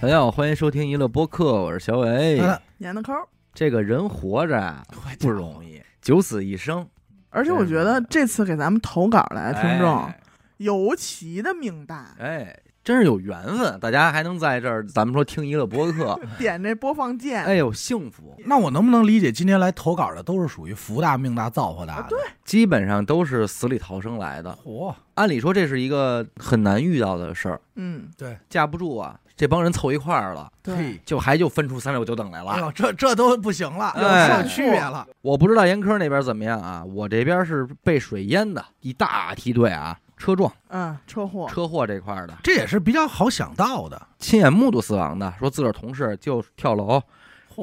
大家好，欢迎收听娱乐播客，我是小伟。年的抠儿。这个人活着啊不容易，九死一生。而且我觉得这次给咱们投稿来的听众哎尤其的命大，哎，真是有缘分，大家还能在这儿，咱们说听娱乐播客，点这播放键，哎呦，幸福。那我能不能理解，今天来投稿的都是属于福大命大造化大的？对，基本上都是死里逃生来的。嚯，按理说这是一个很难遇到的事儿，嗯，对，架不住啊，这帮人凑一块儿了，对嘿，就还就分出三六九等来了。哎呦，这这都不行了，哎有区别了。我不知道严科那边怎么样啊，我这边是被水淹的，一大梯队啊，车撞、嗯，车祸，车祸这块儿的，这也是比较好想到的。亲眼目睹死亡的，说自个儿同事就跳楼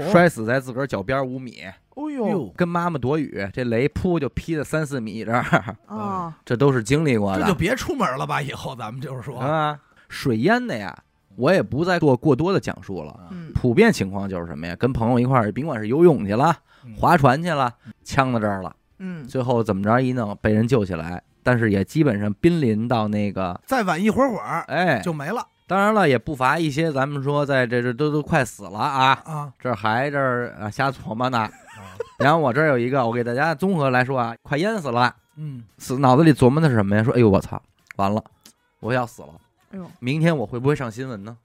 摔死在自个儿脚边五米，哦呦哟，跟妈妈躲雨，这雷扑就劈了三四米这儿，啊，这都是经历过的这就别出门了吧？以后咱们就是说，啊。水淹的呀，我也不再做过多的讲述了。嗯，普遍情况就是什么呀？跟朋友一块儿，甭管是游泳去了、嗯。划船去了，呛到这儿了，嗯，最后怎么着一弄被人救起来，但是也基本上濒临到那个，再晚一会儿会儿哎，就没了。当然了，也不乏一些咱们说在这这都都快死了啊，啊。这儿还这儿啊瞎琢磨呢。然后我这儿有一个，我给大家综合来说啊，快淹死了，嗯，死脑子里琢磨的是什么呀？说哎呦我操，完了，我要死了，哎呦，明天我会不会上新闻呢？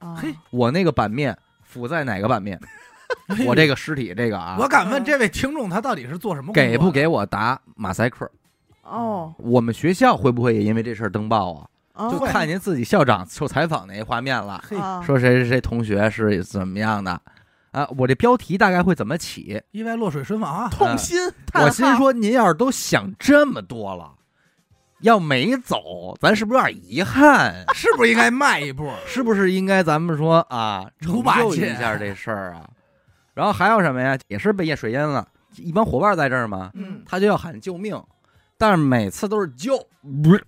啊，嘿我那个版面附在哪个版面？我这个尸体这个啊，我敢问这位听众，他到底是做什么？给不给我打马赛克？哦，我们学校会不会也因为这事儿登报啊？啊就看见自己校长受采访那一画面了，说谁谁谁同学是怎么样的啊？我这标题大概会怎么起？意外落水身亡啊！痛心，叹我心，说，您要是都想这么多了，要没走，咱是不是有点遗憾？是不是应该迈一步？是不是应该咱们说啊，如成就一下这事儿啊？然后还有什么呀？也是被淹水淹了，一帮伙伴在这儿嘛，嗯，他就要喊救命，但是每次都是救，不是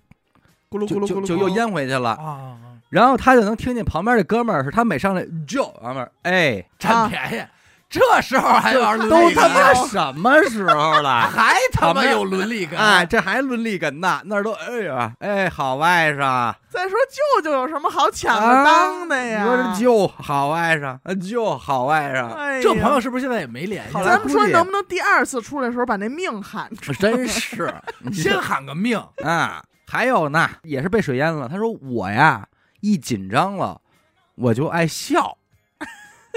咕噜咕噜咕噜，就就又淹回去了。啊啊，然后他就能听见旁边这哥们儿是他每上来救，旁边哎，占便宜，这时候还有点伦都他妈什么时候了？还他妈有伦理感，哎，这还伦理感呢？那儿都哎呀，哎，好外甥，再说舅舅有什么好抢着当的呀？啊你说这舅好外甥，啊舅好外甥，哎这朋友是不是现在也没联系了？咱们说能不能第二次出来的时候把那命喊出来？真是 先喊个命，啊！还有呢，也是被水淹了。他说我呀，一紧张了，我就爱笑，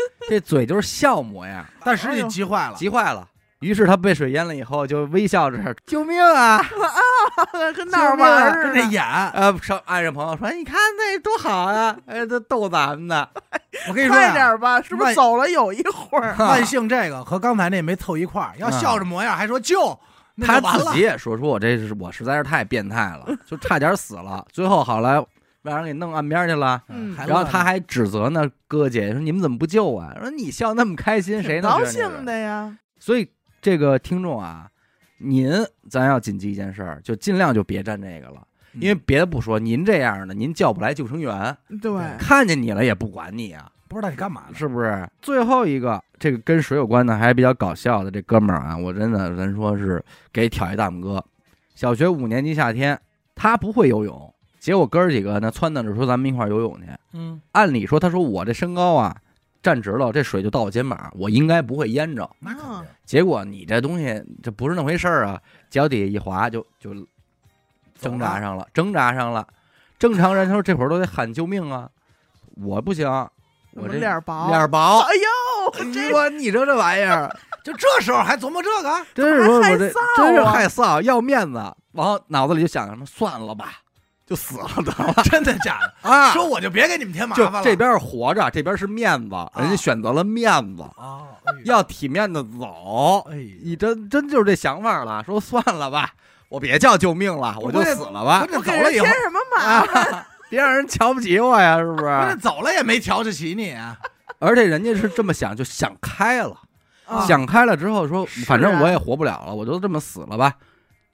这嘴就是笑模样，但实际急坏了。急坏了。于是他被水淹了以后，就微笑着救命啊！啊跟那儿玩儿似的。跟这演，呃，上岸上朋友说：“你看那多好啊！哎，这逗咱们呢。我跟你 说快点吧，是不是走了有一会儿？万幸这个和刚才那没凑一块儿，要笑着模样还说救，他自己。也说：“说我这是我实在是太变态了，就差点死了。最后好来让人给弄岸边去了。嗯然后他还指责呢哥姐说：“你们怎么不救啊？”说：“你笑那么开心，谁能高兴的呀？所以这个听众啊，您咱要谨记一件事儿，就尽量就别沾这个了，嗯因为别的不说，您这样的您叫不来救生员，对，看见你了也不管你啊，不知道你干嘛呢？是不是？最后一个这个跟水有关的，还比较搞笑的这哥们儿啊，我真的咱说是给挑一大拇哥。小学五年级夏天，他不会游泳，结果哥儿几个呢撺掇着说咱们一块儿游泳去。嗯，按理说，他说我这身高啊，站直了，这水就到我肩膀，我应该不会淹着。那肯定。结果你这东西这不是那回事儿啊，脚底下一滑就就挣扎上了，挣扎上了。正常人他说这会儿都得喊救命啊，我不行，我这脸儿薄，脸儿薄。哎呦，你这说你这这玩意儿，就这时候还琢磨这个，真是我这还害臊啊真是害臊，要面子。然后脑子里就想什么，算了吧，就死了得了 真的假的？啊。说我就别给你们添麻就烦了。这边是活着，这边是面子，人家选择了面子，啊，哎呦要体面的走。哎，你真真就是这想法了，说算了吧，我别叫救命了，我就死了吧关，键我给人走了以后添，什么麻烦？啊，别让人瞧不起我呀，是不是？走了也没瞧得起你。而且人家是这么想，就想开了，啊想开了之后说，反正我也活不了了，我就这么死了吧，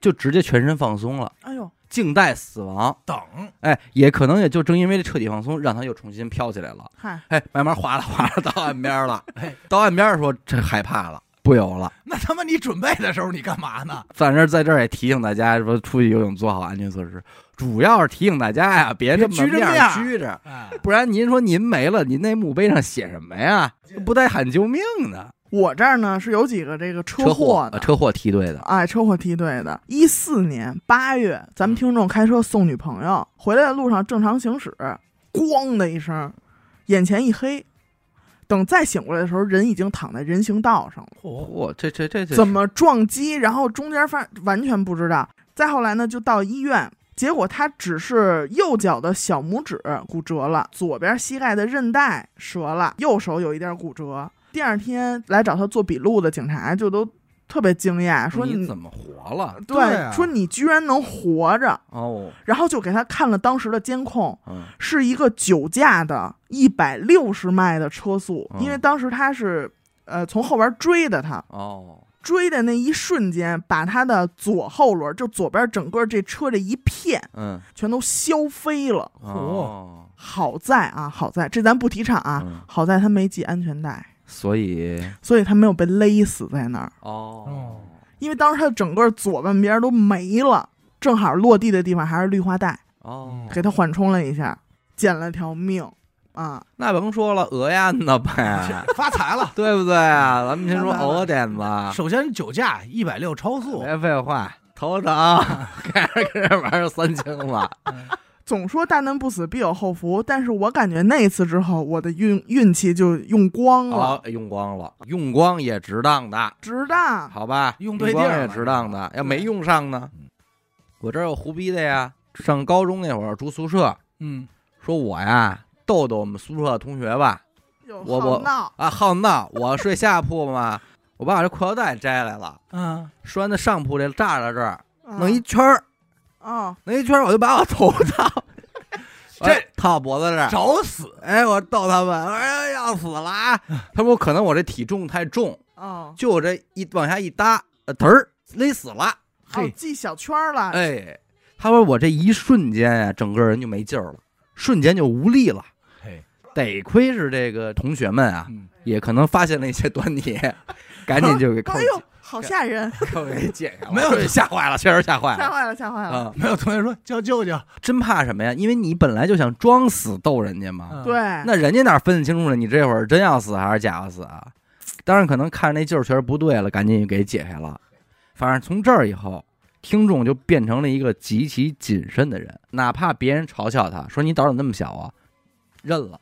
就直接全身放松了，哎呦，静待死亡。等，哎，也可能也就正因为这彻底放松，让他又重新飘起来了。嗨，哎，慢慢滑了滑了到岸边了。哎，到岸边说这害怕了，不游了。那他妈你准备的时候你干嘛呢？反正在这儿也提醒大家说，出去游泳做好安全措施，主要是提醒大家呀，别这么别拘着面拘着，哎，不然您说您没了，您那墓碑上写什么呀？不带喊救命的。我这儿呢是有几个这个车车祸的，呃车祸梯队的，哎，车祸梯队的。一四年八月，咱们听众开车送女朋友回来的路上正常行驶，咣的一声，眼前一黑。等再醒过来的时候，人已经躺在人行道上了。嚯，这这这怎么撞击？然后中间发完全不知道。再后来呢，就到医院，结果他只是右脚的小拇指骨折了，左边膝盖的韧带折了，右手有一点骨折。第二天来找他做笔录的警察就都特别惊讶，说你怎么活了？对，对啊。说你居然能活着，哦，然后就给他看了当时的监控，嗯。是一个酒驾的一百六十迈的车速，嗯。因为当时他是呃从后边追的他，哦，追的那一瞬间，把他的左后轮，就左边整个这车这一片嗯。全都削飞了。哦，好在啊，好在这咱不提倡啊，嗯。好在他没系安全带，所以所以他没有被勒死在那儿。哦，因为当时他整个左半边都没了，正好落地的地方还是绿化带，哦，给他缓冲了一下，捡了条命啊。那甭说了，讹烟的呗，发财了。对不对啊？咱们先说讹点子，首先酒驾一百六超速，别废话，头疼，开始跟这玩意儿三清了，总说大难不死必有后福，但是我感觉那一次之后，我的运运气就用光了，哦，用光了，用光也值当的，值当。好吧？用对地儿也值当的，要没用上呢嗯，我这儿有胡逼的呀。上高中那会儿住宿舍，嗯，说我呀逗逗我们宿舍的同学吧，我我，啊好闹，我睡下铺嘛，我把我这裤腰带摘来了，嗯，拴在上铺这栅栏这儿，嗯弄一圈儿，哦，那一圈儿，我就把我头套，这哎套脖子这儿，找死！哎，我逗他们，哎，要死了啊！他说可能我这体重太重，哦，就我这一往下一搭，呃，嘚儿勒死了。哦，系小圈儿了，哎，他说我这一瞬间呀、整个人就没劲儿了，瞬间就无力了。嘿，得亏是这个同学们啊，嗯，也可能发现了一些 端倪，赶紧就给扣哎呦，好吓人，我给解开了。没有吓坏了，确实吓坏了吓坏了，吓坏了。啊！没有同学说叫舅舅，真怕什么呀？因为你本来就想装死逗人家嘛，嗯对，那人家哪分得清楚呢？你这会儿真要死还是假要死啊？当然，可能看着那劲儿确实不对了，赶紧给解开了。反正从这儿以后，听众就变成了一个极其谨慎的人，哪怕别人嘲笑他说你胆儿怎么那么小啊，认了，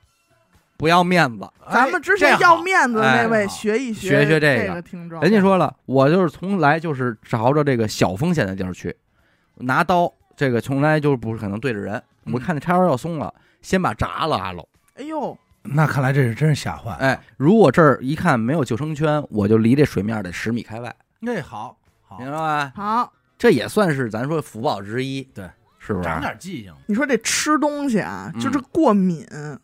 不要面子。咱们之前要面子的那哎位学一学学学这个。听众，人家说了，我就是从来就是朝着这个小风险的地儿去，拿刀这个从来就是不可能对着人。嗯。我看那叉腰要松了，先把闸拉喽。哎呦，那看来这是真是吓坏。哎，如果这儿一看没有救生圈，我就离这水面得十米开外，那好，好。明白吧？好，这也算是咱说福报之一，对，是不是？长点记性，你说这吃东西啊，嗯。就是过敏。啊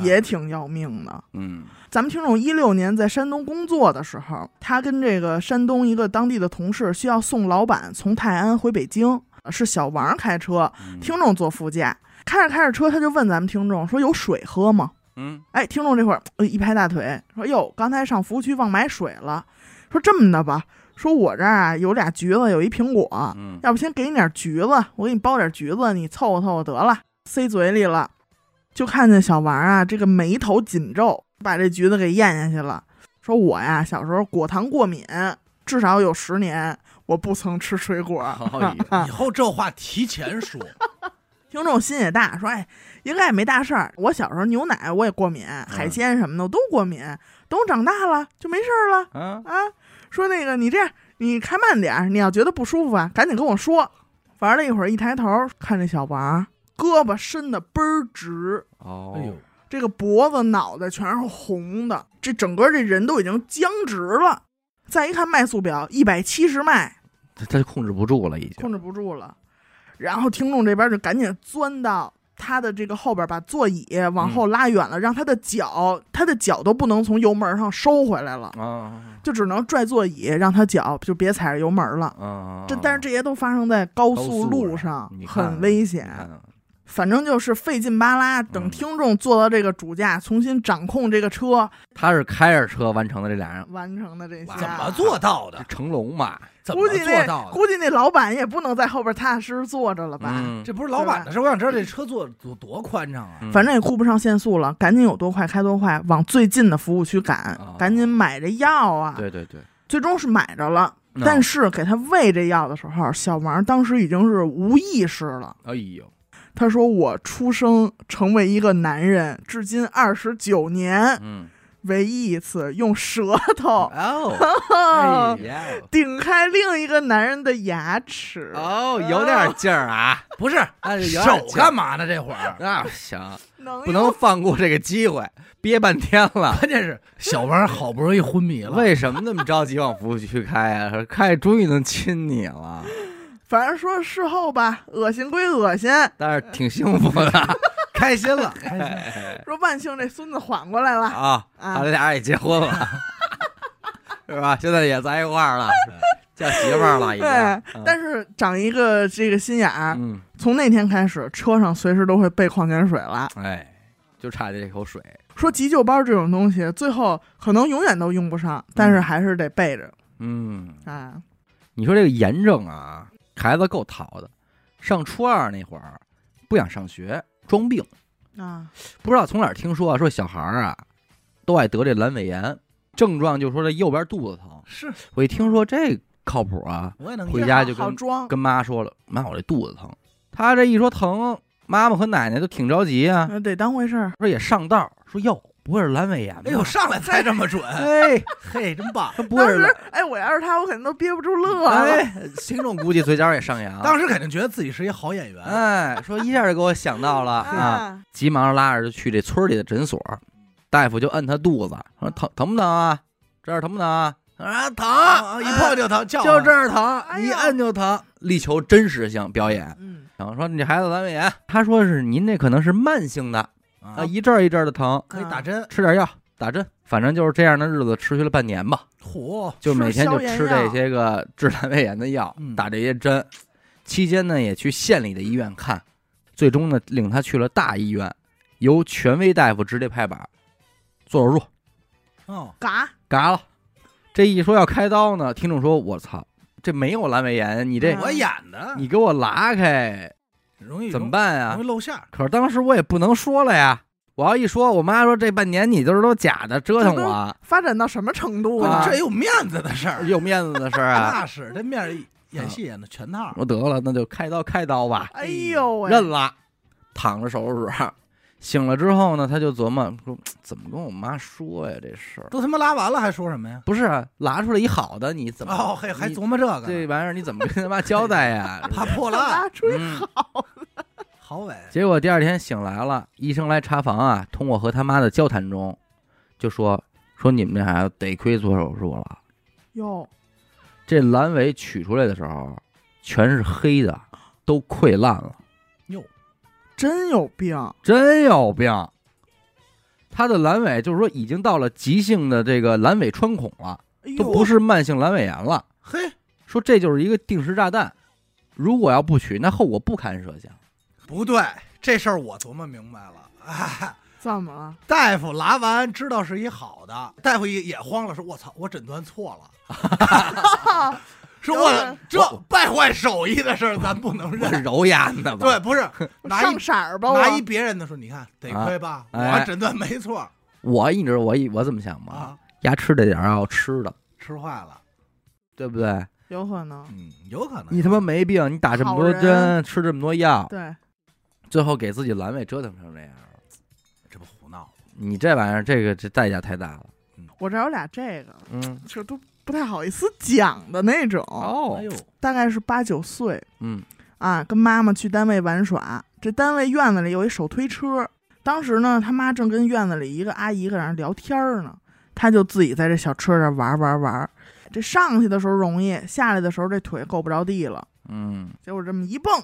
也挺要命的。嗯咱们听众一六年在山东工作的时候，他跟这个山东一个当地的同事需要送老板从泰安回北京，是小王开车，嗯听众坐副驾。开着开着车，他就问咱们听众说：“有水喝吗嗯？”哎，听众这会儿、呃一拍大腿说：“哟，刚才上服务区忘买水了。”说这么的吧，说我这儿啊有俩橘子，有一苹果，嗯要不先给你点橘子，我给你包点橘子，你凑合凑合得了，塞嘴里了。就看见小王啊，这个眉头紧皱，把这橘子给咽下去了。说我呀，小时候果糖过敏，至少有十年，我不曾吃水果。以后这话提前说，听众心也大，说哎，应该也没大事儿。我小时候牛奶我也过敏，海鲜什么的我都过敏，等我长大了就没事儿了。啊，啊，说那个你这样，你开慢点儿，你要觉得不舒服啊，赶紧跟我说。玩了一会儿，一抬头看这小王，胳膊伸的倍儿直，哦，哎呦，这个脖子、脑袋全是红的，这整个这人都已经僵直了。再一看脉速表，一百七十迈，他他就控制不住了，已经。控制不住了。然后听众这边就赶紧钻到他的这个后边，把座椅往后拉远了，让他的脚，他的脚都不能从油门上收回来了，啊。就只能拽座椅，让他脚就别踩着油门了。啊，这但是这些都发生在高高速路上，很危险。看反正就是费劲巴拉，等嗯听众坐到这个主驾，重新掌控这个车，他是开着车完成的这俩人，完成的这些。怎么做到的？成龙嘛，怎么估计那做到的？估计那老板也不能在后边踏踏实实坐着了吧？嗯，这不是老板的事，我想知道这车坐多多宽敞啊！嗯反正也顾不上限速了，赶紧有多快开多快，往最近的服务区赶，哦赶紧买这药啊！对对对，最终是买着了，嗯但是给他喂这药的时候，小王当时已经是无意识了。哎呦，他说：“我出生成为一个男人，至今二十九年，嗯，唯一一次用舌头哦，顶开另一个男人的牙齿。哦，有点劲儿啊，不是手干嘛呢？这会儿，那行，不能放过这个机会，憋半天了。关键是小王好不容易昏迷了，为什么那么着急往服务区开啊？说开终于能亲你了，反正说事后吧，恶心归恶心，但是挺幸福的 开心了，开心了。说万幸这孙子缓过来了。啊！啊他俩也结婚了，是吧？现在也在一块儿了，叫媳妇儿了，已经。对嗯，但是长一个这个心眼从那天开始，车上随时都会备矿泉水了。哎，就差这口水。说急救包这种东西，最后可能永远都用不上，但是还是得备着嗯，啊。你说这个炎症啊，孩子够淘的。上初二那会儿，不想上学，装病。啊，不知道从哪儿听说啊，说小孩儿啊，都爱得这阑尾炎，症状就说这右边肚子疼。是我一听说这靠谱啊，我也能回家就跟装，跟妈说了，妈，我这肚子疼。他这一说疼，妈妈和奶奶都挺着急啊，呃得当回事儿。说也上道，说哟，不会是阑尾炎吧？哎呦，上来猜这么准，哎，嘿，真棒！他不会是当时，哎，我要是他，我肯定都憋不住乐了。哎，听众估计嘴角也上扬。当时肯定觉得自己是一好演员，哎，说一下就给我想到了啊，啊，急忙拉着就去这村里的诊所，大夫就摁他肚子，说疼疼不疼啊？这儿疼不疼啊？啊，疼，啊，一碰就疼，叫就这儿疼，一哎呦摁就疼，力求真实性表演。嗯，然后说你这孩子阑尾炎，他说是您这可能是慢性的啊，啊，一阵儿一阵儿的疼，可以打针，吃点药打针，反正就是这样的日子持续了半年吧，嚯，就每天就吃这些个治阑尾炎的药，嗯打这些针。期间呢，也去县里的医院看，最终呢，领他去了大医院，由权威大夫直接拍板做手术，哦，嘎，嘎了。这一说要开刀呢，听众说：“我操，这没有阑尾炎，你这、嗯我演的，你给我拉开容易怎么办呀容易？”露馅儿，可是当时我也不能说了呀，我要一说，我妈说这半年你都是都假的，折腾我，发展到什么程度啊啊？这有面子的事儿，有面子的事儿啊。那是这面儿演戏演的全套，我得了，那就开刀开刀吧，哎呦喂，认了，躺着手术室。醒了之后呢，他就琢磨说，怎么跟我妈说呀？这事儿都他妈拉完了还说什么呀？不是啊拉出来一好的，你怎么哦，还还琢磨这个，这玩意儿你怎么跟他妈交代呀？怕破烂，拉出一嗯好伟，结果第二天醒来了，医生来查房啊，通过和他妈的交谈中，就说说你们这孩子得亏做手术了，哟，这阑尾取出来的时候全是黑的，都溃烂了，哟，真有病，真有病。他的阑尾就是说已经到了急性的这个阑尾穿孔了，哎，都不是慢性阑尾炎了。嘿，说这就是一个定时炸弹，如果要不取，那后果不堪设想。不对，这事儿我琢磨明白了，哎。怎么了？大夫拉完知道是一好的，大夫也也慌了，说：“我操，我诊断错了，说我这败坏手艺的事儿咱不能认。揉眼的”吧？对，不是拿上一色儿吧，拿一别人的说，你看得亏吧，哎我诊断没错我你知道我一我怎么想吗？啊，牙吃这点儿要吃的，吃坏了，对不对？有可能，嗯，有可能。你他妈没病，你打这么多针，吃这么多药，对，最后给自己阑尾折腾成这样，这不胡闹？你这玩意儿，这个这代价太大了。我这有俩这个，嗯，这都不太好意思讲的那种，哦。哎，呦，大概是八九岁。嗯。啊，跟妈妈去单位玩耍，这单位院子里有一手推车，当时呢，他妈正跟院子里一个阿姨搁那聊天儿呢，他就自己在这小车上玩玩玩，这上去的时候容易，下来的时候这腿够不着地了，嗯，结果这么一蹦，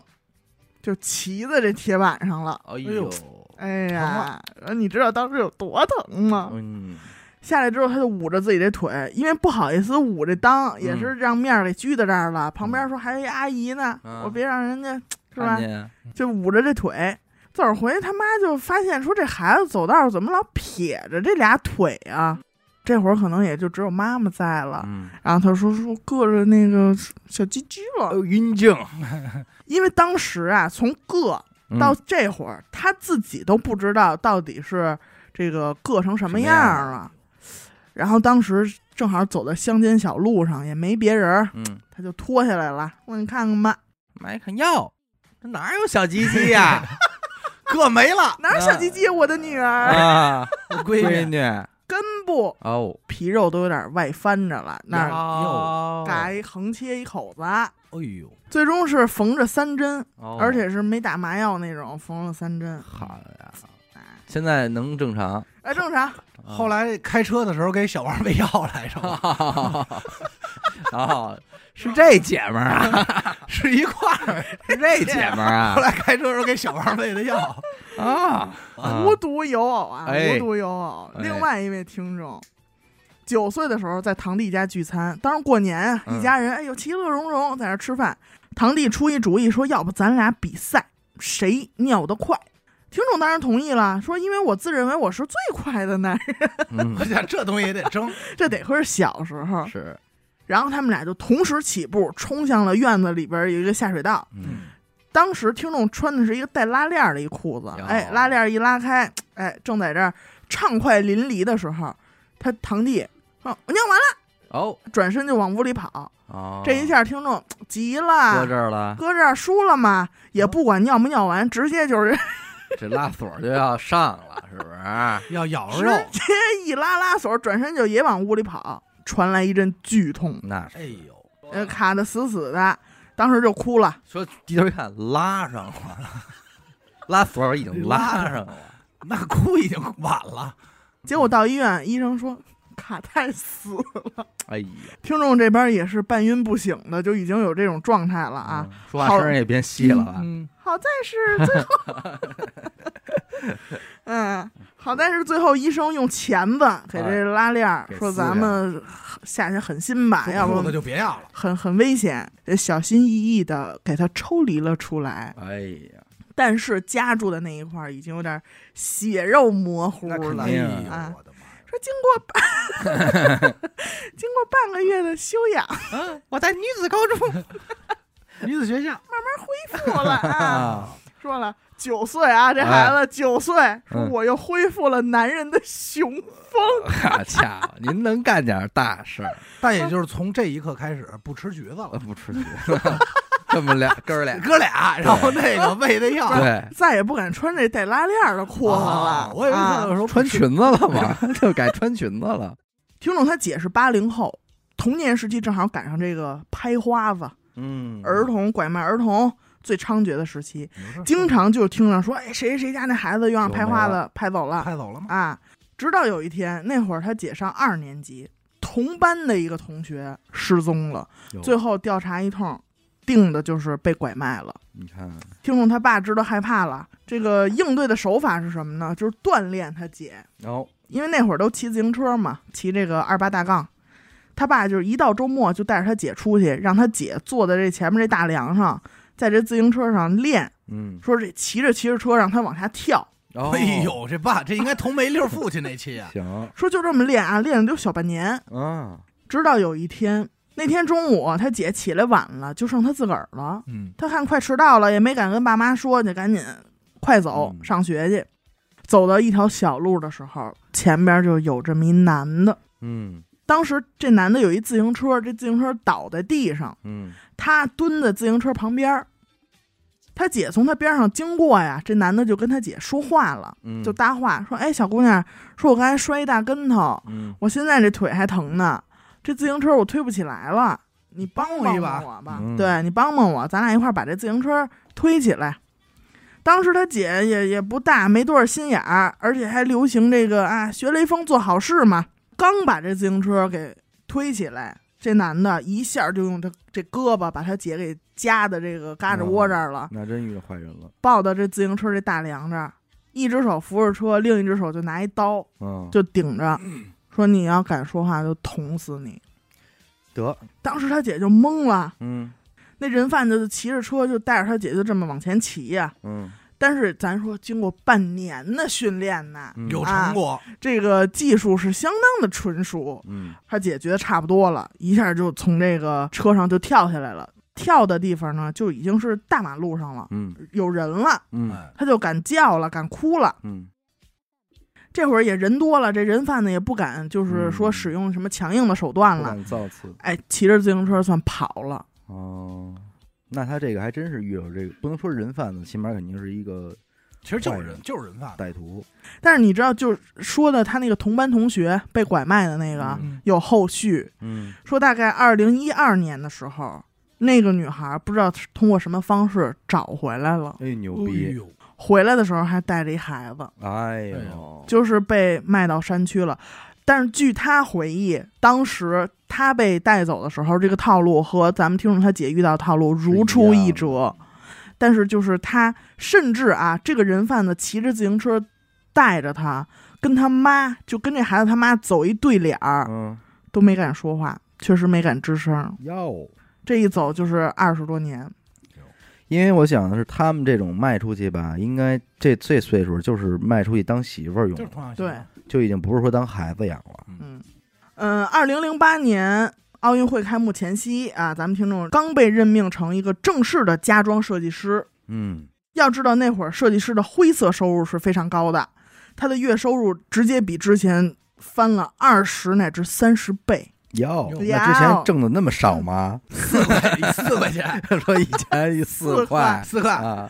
就骑在这铁板上了。哎呦。呦，哎呀，你知道当时有多疼吗？嗯，下来之后，他就捂着自己的腿，因为不好意思捂着裆，也是让面儿给拘在这儿了。旁边说还有一阿姨呢，嗯我别让人家是吧就捂着这腿，走着回去，他妈就发现说这孩子走道儿怎么老撇着这俩腿啊？这会儿可能也就只有妈妈在了。嗯，然后他说说硌着那个小鸡鸡了，有阴茎因为当时啊，从硌嗯到这会儿，他自己都不知道到底是这个硌成什么样了。然后当时正好走在乡间小路上，也没别人儿，嗯，他就脱下来了，我你看看吧，买一看哟，这哪有小鸡鸡呀？硌没了，哪有小鸡鸡？我的女儿啊，我闺闺女女根部哦，皮肉都有点外翻着了，那儿哟嘎一横切一口子，哎呦，最终是缝着三针，哦而且是没打麻药那种，缝了三针。好呀，哎，现在能正常。哎，正常。后来开车的时候给小王喂药来着吗，哦，是这姐们儿啊，是一块儿。是这姐们儿啊。后来开车的时候给小王喂的药，啊啊无独有偶啊，哎。无独有偶。哎。另外一位听众，九岁的时候在堂弟家聚餐，当时过年啊，嗯。一家人哎呦其乐融融在那儿吃饭。堂弟出一主意说，要不咱俩比赛，谁尿得快？听众当然同意了，说因为我自认为我是最快的男人，嗯 我想这东西也得争。这得亏是小时候。是，然后他们俩就同时起步，冲向了院子里边有一个下水道。嗯，当时听众穿的是一个带拉链儿的一裤子，哎，拉链儿一拉开，哎，正在这儿畅快淋漓的时候，他堂弟说：“我尿完了。哦”转身就往屋里跑。哦，这一下听众急了搁，这儿了，搁这儿输了嘛，也不管尿没尿完，直接就是这拉锁就要上了，是不是？要咬直肉，接 一拉拉锁，转身就也往屋里跑，传来一阵剧痛，那是哎呦，呃，卡的死死的，当时就哭了。说低头一看，拉上了，拉锁已经拉上了。那哭已经晚了。结果到医院，医生说卡太死了。哎呀，听众这边也是半晕不醒的，就已经有这种状态了啊。嗯，说话声儿也变细了吧？嗯，好在是最后，嗯，好在是最后医生用钳子给这拉链儿，说咱们下下狠心吧，要不就别要了。很很危险，得小心翼翼的给它抽离了出来。哎呀，但是夹住的那一块儿已经有点血肉模糊了呀！说经过半经过半个月的修养，嗯，我在女子高中。女子学校。慢慢恢复了 啊。啊，说了九岁啊，这孩子九岁，说嗯我又恢复了男人的雄风。好家伙，您能干点大事儿，但也就是从这一刻开始不吃橘子了，呃不吃橘子，这么俩哥俩，哥俩，然后那个喂的药，对，再也不敢穿这带拉链儿的裤子了。啊我以为啊他说穿裙子了吗？就改穿裙子了。听众他姐是八零后，童年时期正好赶上这个拍花子、嗯，儿童拐卖儿童最猖獗的时期，经常就听着说，哎，谁谁家那孩子又让拍花子拍走了拍走了吗？啊。直到有一天，那会儿他姐上二年级，同班的一个同学失踪了，最后调查一通，定的就是被拐卖了。你看，听众他爸知道害怕了，这个应对的手法是什么呢？就是锻炼他姐，然后因为那会儿都骑自行车嘛，骑这个二八大杠。他爸就是一到周末就带着他姐出去，让他姐坐在这前面这大梁上，在这自行车上练，嗯，说这骑着骑着车让他往下跳，哦。哎，呦，这爸这应该同梅六父亲那期啊，行。说就这么练啊，练了得有小半年。啊，直到有一天，那天中午他姐起来晚了，就剩他自个儿了。嗯，他看快迟到了，也没敢跟爸妈说，就赶紧快走嗯上学去。走到一条小路的时候，前边就有这么一男的。嗯当时这男的有一自行车，这自行车倒在地上，嗯，他蹲在自行车旁边儿。他姐从他边上经过呀，这男的就跟他姐说话了，嗯，就搭话说：“哎，小姑娘，说我刚才摔一大跟头，嗯我现在这腿还疼呢，这自行车我推不起来了，你帮我一把我吧，嗯对你帮帮我，咱俩一块儿把这自行车推起来。”当时他姐也也不大，没多少心眼儿，而且还流行这个啊，学雷锋做好事嘛。刚把这自行车给推起来，这男的一下就用他这胳膊把他姐给夹的这个胳肢窝这儿了，那真遇到坏人了，抱到这自行车这大梁这儿，一只手扶着车，另一只手就拿一刀嗯，就顶着，说你要敢说话就捅死你。得，当时他姐就懵了，嗯。那人贩子就骑着车就带着他姐就这么往前骑呀、嗯。但是咱说经过半年的训练呢，嗯。有成果，这个技术是相当的纯熟。嗯。他姐觉得差不多了，一下就从这个车上就跳下来了。跳的地方呢，就已经是大马路上了，嗯。有人了，嗯。哎。他就敢叫了，敢哭了。嗯这会儿也人多了，这人贩子也不敢，就是说嗯使用什么强硬的手段了。造次哎，骑着自行车算跑了。哦。那他这个还真是遇到这个，不能说人贩子，起码肯定是一个其实就是坏人人，就是人贩子。歹徒。但是你知道，就是说的他那个同班同学被拐卖的那个、嗯有后续，嗯说大概二零一二年的时候，那个女孩不知道是通过什么方式找回来了，哎，牛哎逼！呦，回来的时候还带着一孩子，哎呦，就是被卖到山区了。但是据他回忆，当时他被带走的时候，这个套路和咱们听众他姐遇到的套路如出一辙。但是就是他，甚至啊，这个人贩子骑着自行车带着他，跟他妈就跟这孩子他妈走一对脸儿，嗯，都没敢说话，确实没敢吱声。哟，这一走就是二十多年，因为我想的是，他们这种卖出去吧，应该这这岁数就是卖出去当媳妇儿用对，就已经不是说当孩子养了。嗯嗯，二零零八年奥运会开幕前夕啊，咱们听众刚被任命成一个正式的家装设计师。嗯，要知道那会儿设计师的灰色收入是非常高的，他的月收入直接比之前翻了二十乃至三十倍。哟，那之前挣的那么少吗？四 块四块钱，说以前一四四块四块，啊，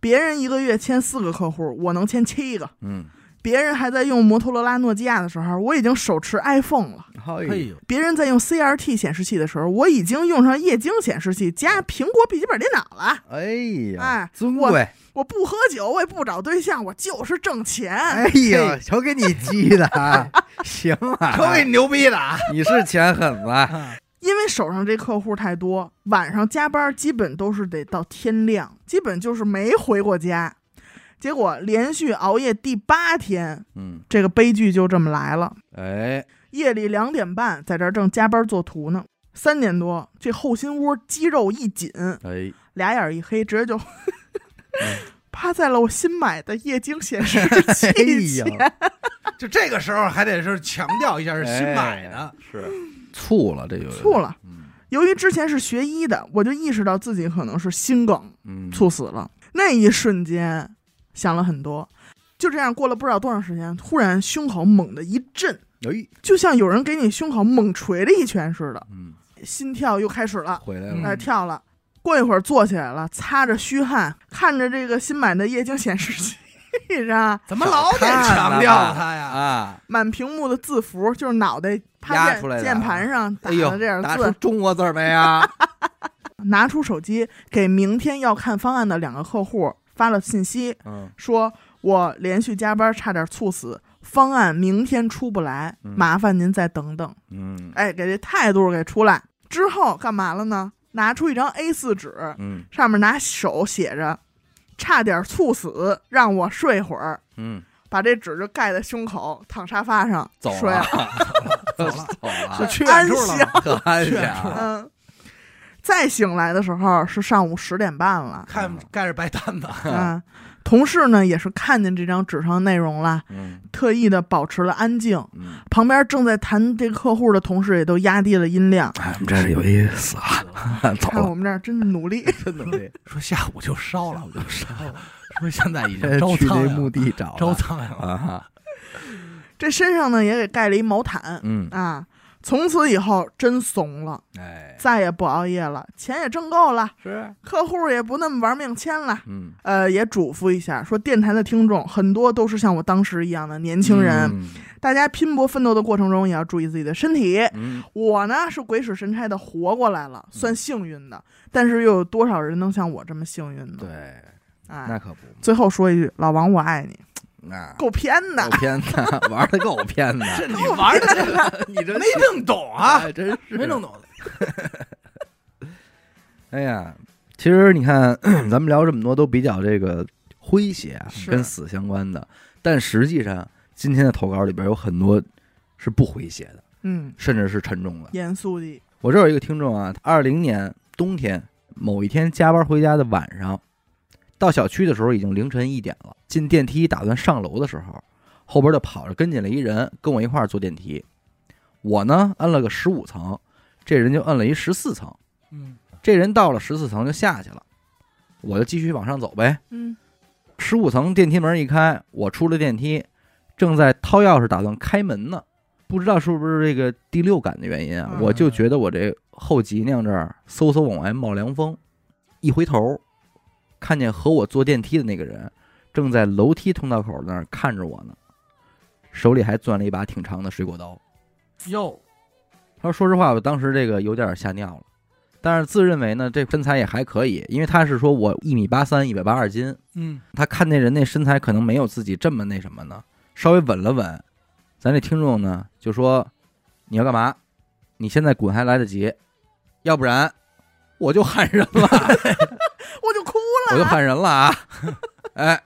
别人一个月签四个客户，我能签七个。嗯，别人还在用摩托罗拉、诺基亚的时候，我已经手持 iPhone 了。哎哎呦，别人在用 CRT 显示器的时候，我已经用上液晶显示器加苹果笔记本电脑了。哎呀，哎尊贵，我不喝酒，我也不找对象，我就是挣钱。哎呀，瞧给你激的啊，行啊，可给你牛逼的啊！你是钱狠子，因为手上这客户太多，晚上加班基本都是得到天亮，基本就是没回过家。结果连续熬夜第八天，嗯，这个悲剧就这么来了。哎，夜里两点半，在这儿正加班做图呢，三点多，这后心窝肌肉一紧，哎，俩眼一黑，直接就嗯趴在了我新买的液晶显示 哎器呀。前。就这个时候还得是强调一下是新买的。哎，是。醋了，这就有点。醋了。嗯。由于之前是学医的，我就意识到自己可能是心梗嗯，猝死了。那一瞬间，想了很多。就这样过了不知道多长时间，突然胸口猛的一震，哎，就像有人给你胸口猛捶了一拳似的，嗯，心跳又开始了，嗯回来了，哎，跳了。过一会儿坐起来了，擦着虚汗，看着这个新买的液晶显示器 上怎么老得强调他呀？啊，满屏幕的字符，就是脑袋趴键压出来的键盘上打的这样，打出字，中国字儿没啊？拿出手机给明天要看方案的两个客户发了信息，嗯，说我连续加班差点猝死，方案明天出不来，嗯麻烦您再等等。嗯哎，给这态度给出来之后干嘛了呢？拿出一张 A 4纸，嗯。上面拿手写着“差点猝死，让我睡会儿。嗯，”，把这纸就盖在胸口，躺沙发上走睡了，走了。走了，就去远处了安详，可安去详，嗯，再醒来的时候是上午十点半了。看盖着白单子，嗯，同事呢也是看见这张纸上的内容了，嗯。特意的保持了安静。嗯，旁边正在谈这个客户的同事也都压低了音量。哎，我们这是有一死了，走。了，看我们这儿真的努力，真的得说下午就烧了，我就烧了，说现在已经招苍蝇，墓地找招了苍蝇了。啊，这身上呢也给盖了一毛毯嗯，啊。从此以后真怂了，哎，再也不熬夜了，钱也挣够了，是，客户也不那么玩命签了。嗯，呃，也嘱咐一下，说电台的听众很多都是像我当时一样的年轻人，嗯大家拼搏奋斗的过程中也要注意自己的身体。嗯，我呢是鬼使神差的活过来了，算幸运的，但是又有多少人能像我这么幸运呢？对，哎，那可不，最后说一句，老王我爱你，那够偏的。够。偏的，玩的够偏的，这你玩的这个 你这没弄懂啊，哎真是。没弄懂。哎呀，其实你看，咱们聊这么多都比较这个诙谐啊，跟死相关的，但实际上今天的投稿里边有很多是不诙谐的，嗯，甚至是沉重的。严肃的，我这儿有一个听众啊，二零年冬天某一天加班回家的晚上，到小区的时候已经凌晨一点了，进电梯打算上楼的时候，后边就跑着跟进来一人，跟我一块儿坐电梯。我呢摁了个十五层，这人就摁了一十四层。嗯，这人到了十四层就下去了，我就继续往上走呗。嗯，十五层电梯门一开，我出了电梯，正在掏钥匙打算开门呢。不知道是不是这个第六感的原因啊，嗯我就觉得我这后脊梁这儿嗖嗖往外冒凉风，一回头，看见和我坐电梯的那个人正在楼梯通道口那儿看着我呢，手里还攥了一把挺长的水果刀。哟，他说：“说实话，我当时这个有点吓尿了，但是自认为呢，这身材也还可以，因为他是说我一米八三，一百八二斤，嗯，他看那人那身材可能没有自己这么那什么呢，稍微稳了稳。咱这听众呢就说：你要干嘛？你现在滚还来得及，要不然我就喊人了，我就哭了。我就喊人了啊！哎，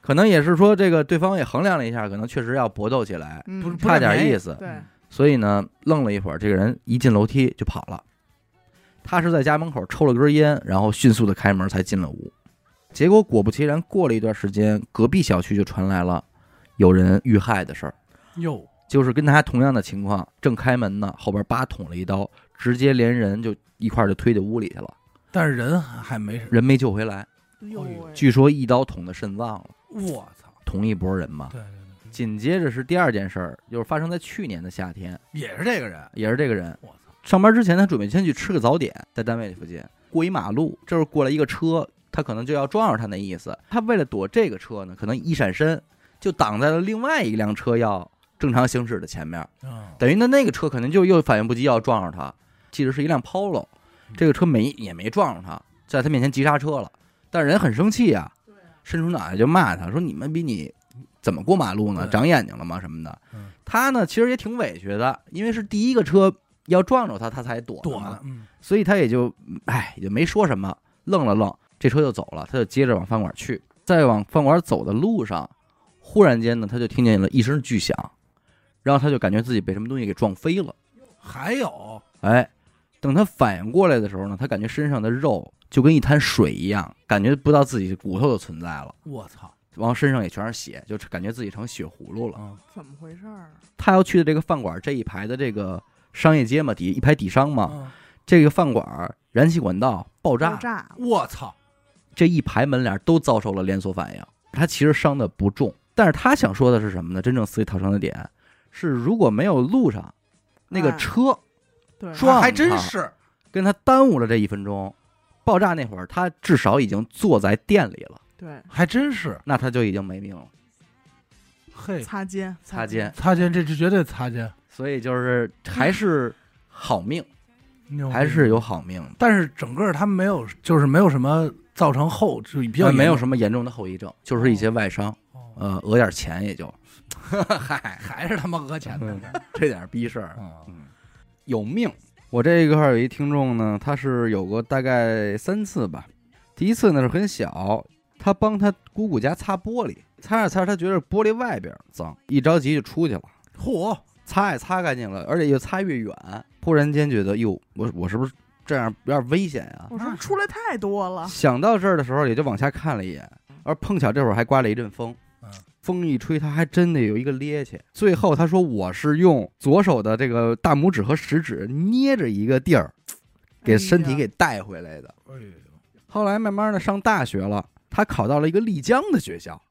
可能也是说这个对方也衡量了一下，可能确实要搏斗起来，嗯不是差点意思。对，所以呢，愣了一会儿，这个人一进楼梯就跑了。他是在家门口抽了根烟，然后迅速的开门才进了屋。结果果不其然，过了一段时间，隔壁小区就传来了有人遇害的事儿，哟，就是跟他同样的情况，正开门呢，后边叭捅了一刀，直接连人就一块儿就推进屋里去了，但是人还没人没救回来。据说一刀捅的肾脏了，我操，同一拨人嘛。对对对，紧接着是第二件事儿，就是发生在去年的夏天，也是这个人，也是这个人，我操，上班之前，他准备先去吃个早点，在单位附近过一马路，这时候过来一个车，他可能就要撞上他那意思。他为了躲这个车呢，可能一闪身就挡在了另外一辆车要正常行驶的前面，嗯，等于呢那个车可能就又反应不及要撞上他。记得是一辆 Polo，这个车没也没撞上他，在他面前急刹车了，但是人很生气啊，伸出脑袋就骂他说：“你们比你怎么过马路呢？长眼睛了吗？什么的。嗯”他呢其实也挺委屈的，因为是第一个车要撞着他，他才躲躲所以他也就哎也没说什么，愣了愣，这车就走了，他就接着往饭馆去。在往饭馆走的路上，忽然间呢，他就听见了一声巨响，然后他就感觉自己被什么东西给撞飞了。还有，哎，等他反应过来的时候呢，他感觉身上的肉就跟一滩水一样，感觉不到自己骨头的存在了，我操，然后身上也全是血，就感觉自己成血葫芦了。嗯，怎么回事儿啊？他要去的这个饭馆这一排的这个商业街嘛，底一排底商嘛，嗯这个饭馆燃气管道爆炸爆，炸，我操，这一排门脸都遭受了连锁反应。他其实伤的不重，但是他想说的是什么呢？真正死里逃生的点是，如果没有路上那个哎车对，撞还真是，跟他耽误了这一分钟，爆炸那会儿他至少已经坐在店里了，对，还真是，那他就已经没命了。嘿，擦肩，擦肩，擦肩，这是绝对擦肩，所以就是还是好命，还是有好命的，但是整个他没有，就是没有什么造成后，就比较呃没有，什么严重的后遗症，就是一些外伤，哦。呃，讹点钱也就，嗨，还是他妈讹钱的，这点逼事儿。嗯有命。我这一块儿有一听众呢，他是有过大概三次吧。第一次呢是很小，他帮他姑姑家擦玻璃，擦着擦着，他觉得玻璃外边脏，一着急就出去了，嚯，擦也擦干净了，而且越擦越远。忽然间觉得，哟，我我是不是这样有点危险呀、我说出来太多了，想到这儿的时候，也就往下看了一眼，而碰巧这会儿还刮了一阵风嗯，风一吹，他还真的有一个趔趄。最后他说：“我是用左手的这个大拇指和食指捏着一个地儿，给身体给带回来的。后来慢慢的上大学了，他考到了一个丽江的学校。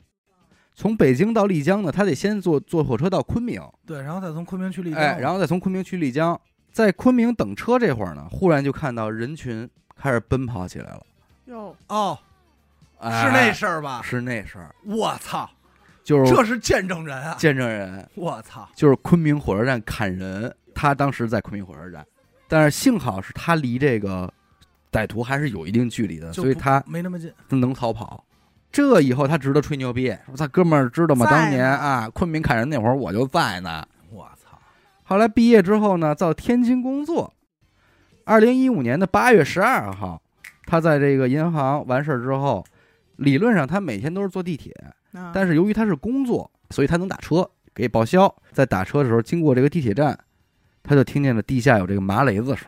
从北京到丽江呢，他得先坐坐火车到昆明，对，然后再从昆明去丽江，哎，然后再从昆明去丽江。在昆明等车这会儿呢，忽然就看到人群开始奔跑起来了。哟，哦，哎是那事儿吧？是那事儿，我操，就是这是见证人啊！见证人，我操，就是昆明火车站砍人。他当时在昆明火车站，但是幸好是他离这个歹徒还是有一定距离的，所以他没那么近。他能逃跑。这以后他值得吹牛逼，说他哥们儿知道吗？当年啊，昆明砍人那会儿我就在呢。我操，后来毕业之后呢，到天津工作。二零一五年的八月十二号，他在这个银行完事儿之后，理论上他每天都是坐地铁，但但是由于他是工作，所以他能打车给报销。在打车的时候，经过这个地铁站，他就听见了地下有这个麻雷子声。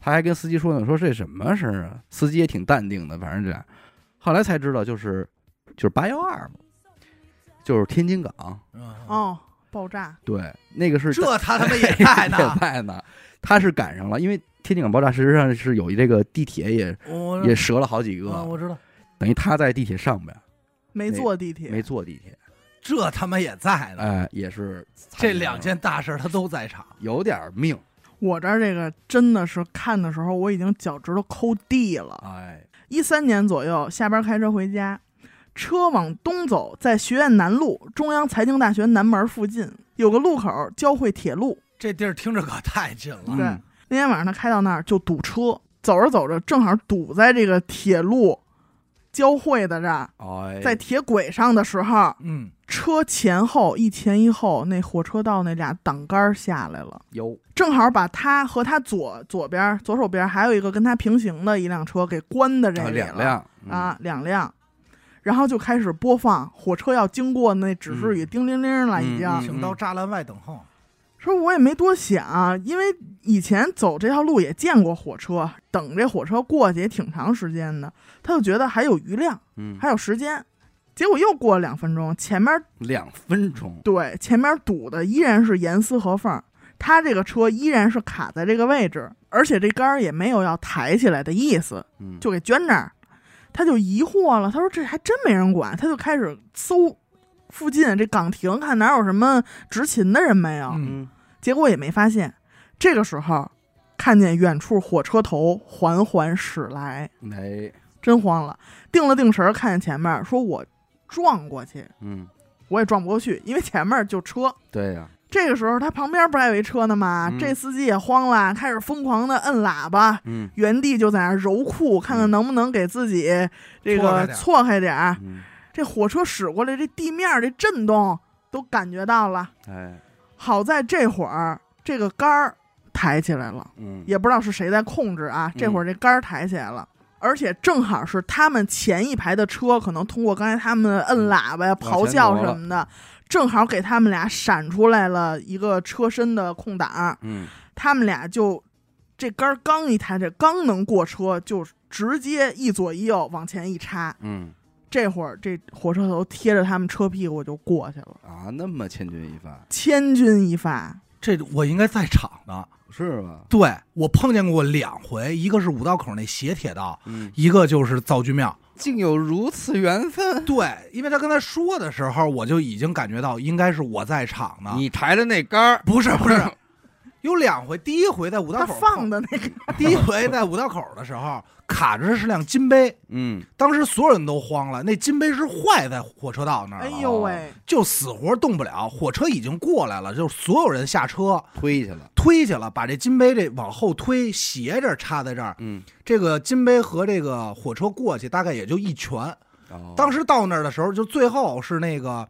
他还跟司机说呢，说这什么声啊？司机也挺淡定的，反正这样。后来才知道就是就是八幺二嘛，就是天津港，嗯，哦，爆炸，对，那个是这他他妈也 在呢，也在呢，他是赶上了，因为天津港爆炸实际上是有这个地铁也我也折了好几啊，个，我知道，等于他在地铁上边没坐地铁，没坐地铁，这他妈也在呢，哎，也是这两件大事他都在场。有点命，我这儿这个真的是看的时候，我已经脚趾头抠地了。哎，一三年左右，下班开车回家，车往东走，在学院南路中央财经大学南门附近有个路口交汇铁路。这地儿听着可太近了，对嗯那天晚上他开到那儿就堵车，走着走着正好堵在这个铁路交汇的这儿，哎，在铁轨上的时候，嗯，车前后一前一后，那火车道那俩挡杆儿下来了。有。正好把他和他左左边左手边还有一个跟他平行的一辆车给关的这啊里了。两辆啊，两辆，然后就开始播放火车要经过那指示语，叮铃铃了，已经。嗯。请到栅栏外等候。说我也没多想，因为以前走这条路也见过火车，等这火车过去也挺长时间的，他就觉得还有余量，嗯，还有时间。结果又过了两分钟，前面两分钟，对前面堵的依然是严丝合缝，他这个车依然是卡在这个位置，而且这杆儿也没有要抬起来的意思，嗯，就给捐那儿。他就疑惑了，他说这还真没人管，他就开始搜附近这岗亭，看哪有什么执勤的人没有。嗯，嗯，结果也没发现。这个时候，看见远处火车头缓缓驶来，哎，真慌了，定了定神儿，看见前面，说我撞过去，嗯，我也撞不过去，因为前面就车。对呀，这个时候，他旁边不还有一车呢吗？嗯这司机也慌了，开始疯狂的摁喇叭，嗯原地就在那儿揉裤，看看能不能给自己这个错开点儿错开点儿。嗯，这火车驶过来，这地面儿这震动都感觉到了。哎，好在这会儿，这个杆儿抬起来了。嗯，也不知道是谁在控制啊。嗯这会儿这杆儿抬起来了，而且正好是他们前一排的车，可能通过刚才他们摁喇叭呀、咆哮什么的，正好给他们俩闪出来了一个车身的空档，嗯，他们俩就这杆儿刚一抬，这刚能过车，就直接一左一右往前一插。嗯这会儿这火车头贴着他们车屁股就过去了，啊，那么千钧一发，千钧一发。这我应该在场呢。是吧？对我碰见过两回，一个是五道口那斜铁道，嗯，一个就是造句庙。竟有如此缘分，对，因为他刚才说的时候，我就已经感觉到应该是我在场呢。你抬的那杆儿，不是不是，有两回，第一回在五道他口放的那个，第一回在五道口的时候，卡着是辆金杯，嗯，当时所有人都慌了，那金杯是坏在火车道那儿哎，呦喂，就死活动不了。火车已经过来了，就是所有人下车推去了，推去了，把这金杯这往后推，斜着插在这儿。嗯，这个金杯和这个火车过去，大概也就一拳。哦当时到那儿的时候，就最后是那个。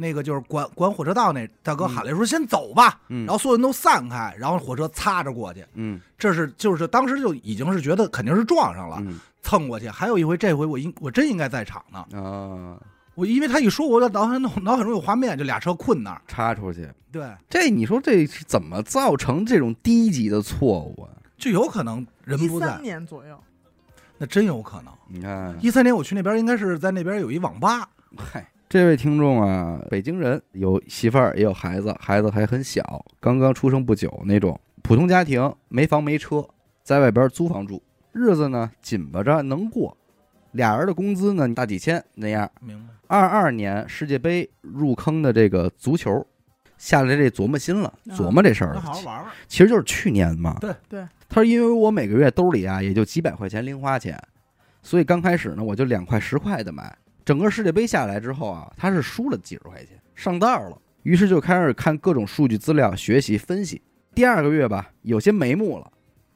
那个就是管管火车道那大哥喊了说：“先走吧。”嗯，然后所有人都散开，然后火车擦着过去。嗯这是就是当时就已经是觉得肯定是撞上了，嗯蹭过去。还有一回，这回我应我真应该在场呢。啊，我因为他一说，我的脑海脑脑海中有画面，就俩车困那儿。插出去，对，这你说这是怎么造成这种低级的错误啊？就有可能人一不在三，年左右，那真有可能。你看，一三年我去那边，应该是在那边有一网吧。嗨，这位听众啊，北京人，有媳妇儿也有孩子，孩子还很小，刚刚出生不久那种普通家庭，没房没车，在外边租房住，日子呢紧巴着能过，俩人的工资呢大几千那样。明白？二二年世界杯入坑的这个足球，下来这琢磨心了，啊琢磨这事儿了好。好玩玩。其实就是去年嘛。对对。他说，因为我每个月兜里啊也就几百块钱零花钱，所以刚开始呢我就两块十块的买。整个世界杯下来之后啊，他是输了几十块钱，上道了。于是就开始看各种数据资料，学习分析。第二个月吧，有些眉目了，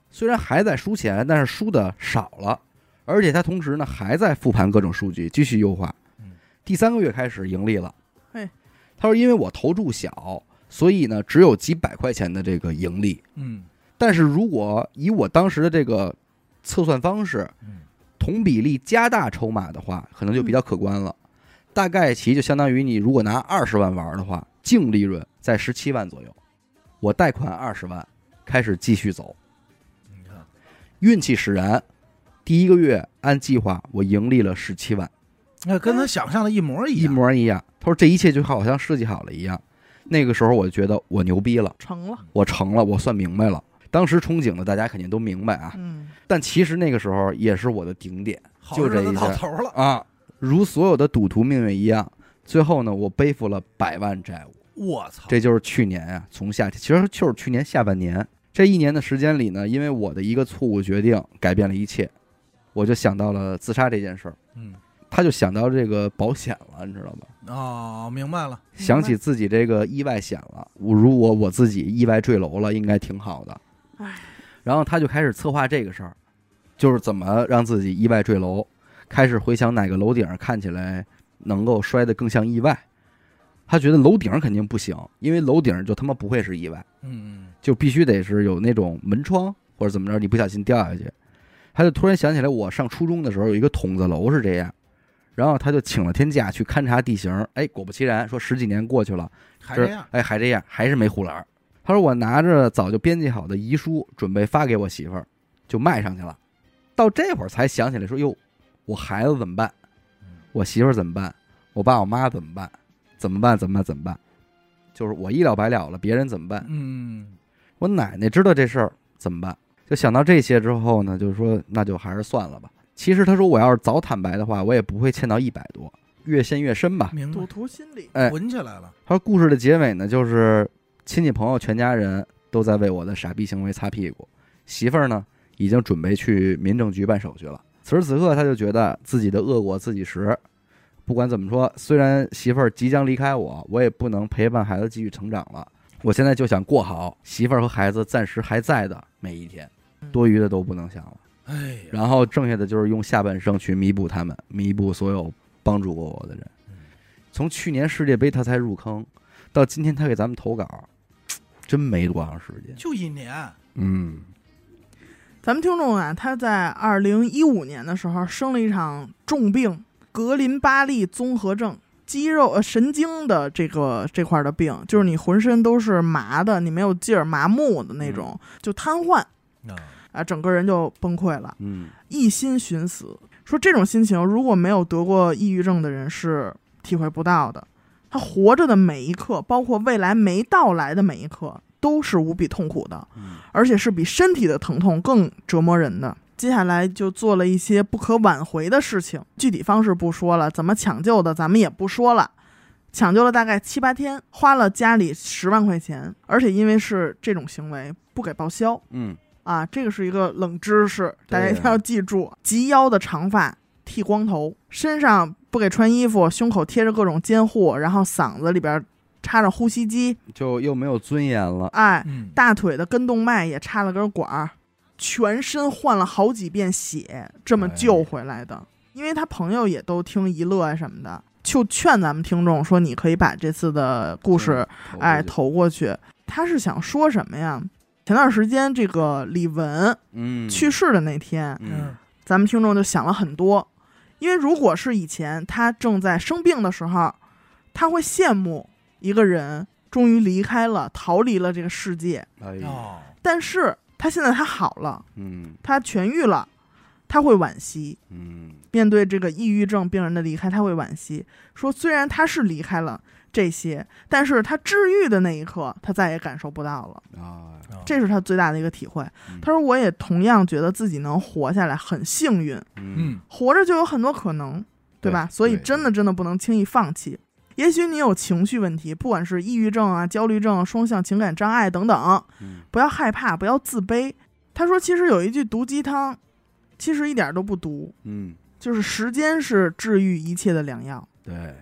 虽然还在输钱，但是输的少了，而且他同时呢还在复盘各种数据，继续优化嗯。第三个月开始盈利了。嘿，他说因为我投注小，所以呢只有几百块钱的这个盈利。嗯但是如果以我当时的这个测算方式，嗯同比例加大筹码的话，可能就比较可观了。大概其就相当于你如果拿二十万玩的话，净利润在十七万左右。我贷款二十万，开始继续走，你看，运气使然，第一个月按计划我盈利了十七万，那跟他想象的一模一样一。模一样。他说这一切就好像设计好了一样。那个时候我就觉得我牛逼了，成了，我成了，我算明白了。当时憧憬的大家肯定都明白啊，嗯，但其实那个时候也是我的顶点好就这一下到头了，啊。如所有的赌徒命运一样，最后呢，我背负了百万债务。我操！这就是去年啊，从夏天，其实就是去年下半年这一年的时间里呢，因为我的一个错误决定改变了一切，我就想到了自杀这件事儿，嗯，他就想到这个保险了，你知道吗？哦，明白了。想起自己这个意外险了，我如果我自己意外坠楼了，应该挺好的。唉，然后他就开始策划这个事儿，就是怎么让自己意外坠楼，开始回想哪个楼顶看起来能够摔得更像意外。他觉得楼顶肯定不行，因为楼顶就他妈不会是意外。嗯就必须得是有那种门窗或者怎么着，你不小心掉下去。他就突然想起来，我上初中的时候有一个筒子楼是这样，然后他就请了天假去勘察地形。哎，果不其然，说十几年过去了，还这样。哎，还这样，还是没护栏。他说我拿着早就编辑好的遗书，准备发给我媳妇儿，就卖上去了。到这会儿才想起来说，哟，我孩子怎么办？我媳妇儿怎么办？我爸我妈怎么办？怎么办？怎么办？怎么办？就是我一了百了了，别人怎么办？嗯，我奶奶知道这事儿怎么办？就想到这些之后呢，就是说那就还是算了吧。其实他说我要是早坦白的话，我也不会欠到一百多，越陷越深吧。明白赌。徒心理，哎，混起来了。他说故事的结尾呢，就是亲戚朋友全家人都在为我的傻逼行为擦屁股，媳妇儿呢已经准备去民政局办手续了。此时此刻，他就觉得自己的恶果自己食。不管怎么说，虽然媳妇儿即将离开我，我也不能陪伴孩子继续成长了。我现在就想过好媳妇儿和孩子暂时还在的每一天，多余的都不能想了。哎，然后剩下的就是用下半生去弥补他们，弥补所有帮助过我的人。从去年世界杯他才入坑，到今天他给咱们投稿，真没多长时间。就一年。嗯，咱们听众啊，他在二零一五年的时候生了一场重病——格林巴利综合症，肌肉呃神经的这个这块儿的病，就是你浑身都是麻的，你没有劲儿，麻木的那种，就瘫痪啊，啊，整个人就崩溃了，嗯，一心寻死。说这种心情，如果没有得过抑郁症的人是体会不到的。他活着的每一刻，包括未来没到来的每一刻，都是无比痛苦的。嗯而且是比身体的疼痛更折磨人的。接下来就做了一些不可挽回的事情，具体方式不说了，怎么抢救的咱们也不说了。抢救了大概七八天，花了家里十万块钱，而且因为是这种行为不给报销嗯，啊，这个是一个冷知识，大家一定要记住。及腰的长发剃光头，身上不给穿衣服，胸口贴着各种监护，然后嗓子里边插着呼吸机，就又没有尊严了。哎，嗯，大腿的根动脉也插了根管儿，全身换了好几遍血，这么救回来的。因为他朋友也都听一乐啊什么的，就劝咱们听众说，你可以把这次的故事投哎投过去。他是想说什么呀？前段时间这个李玟嗯，去世的那天，嗯，咱们听众就想了很多，因为如果是以前他正在生病的时候，他会羡慕一个人终于离开了，逃离了这个世界。哎呀，哦，但是他现在他好了，嗯他痊愈了，他会惋惜。嗯，面对这个抑郁症病人的离开，他会惋惜，说虽然他是离开了这些，但是他治愈的那一刻，他再也感受不到了。啊，这是他最大的一个体会嗯。他说：“我也同样觉得自己能活下来很幸运，嗯嗯，活着就有很多可能，对吧？所以真的真的不能轻易放弃。也许你有情绪问题，不管是抑郁症啊、焦虑症、双向情感障碍等等，嗯不要害怕，不要自卑。他说，其实有一句毒鸡汤，其实一点都不毒，嗯，就是时间是治愈一切的良药。对，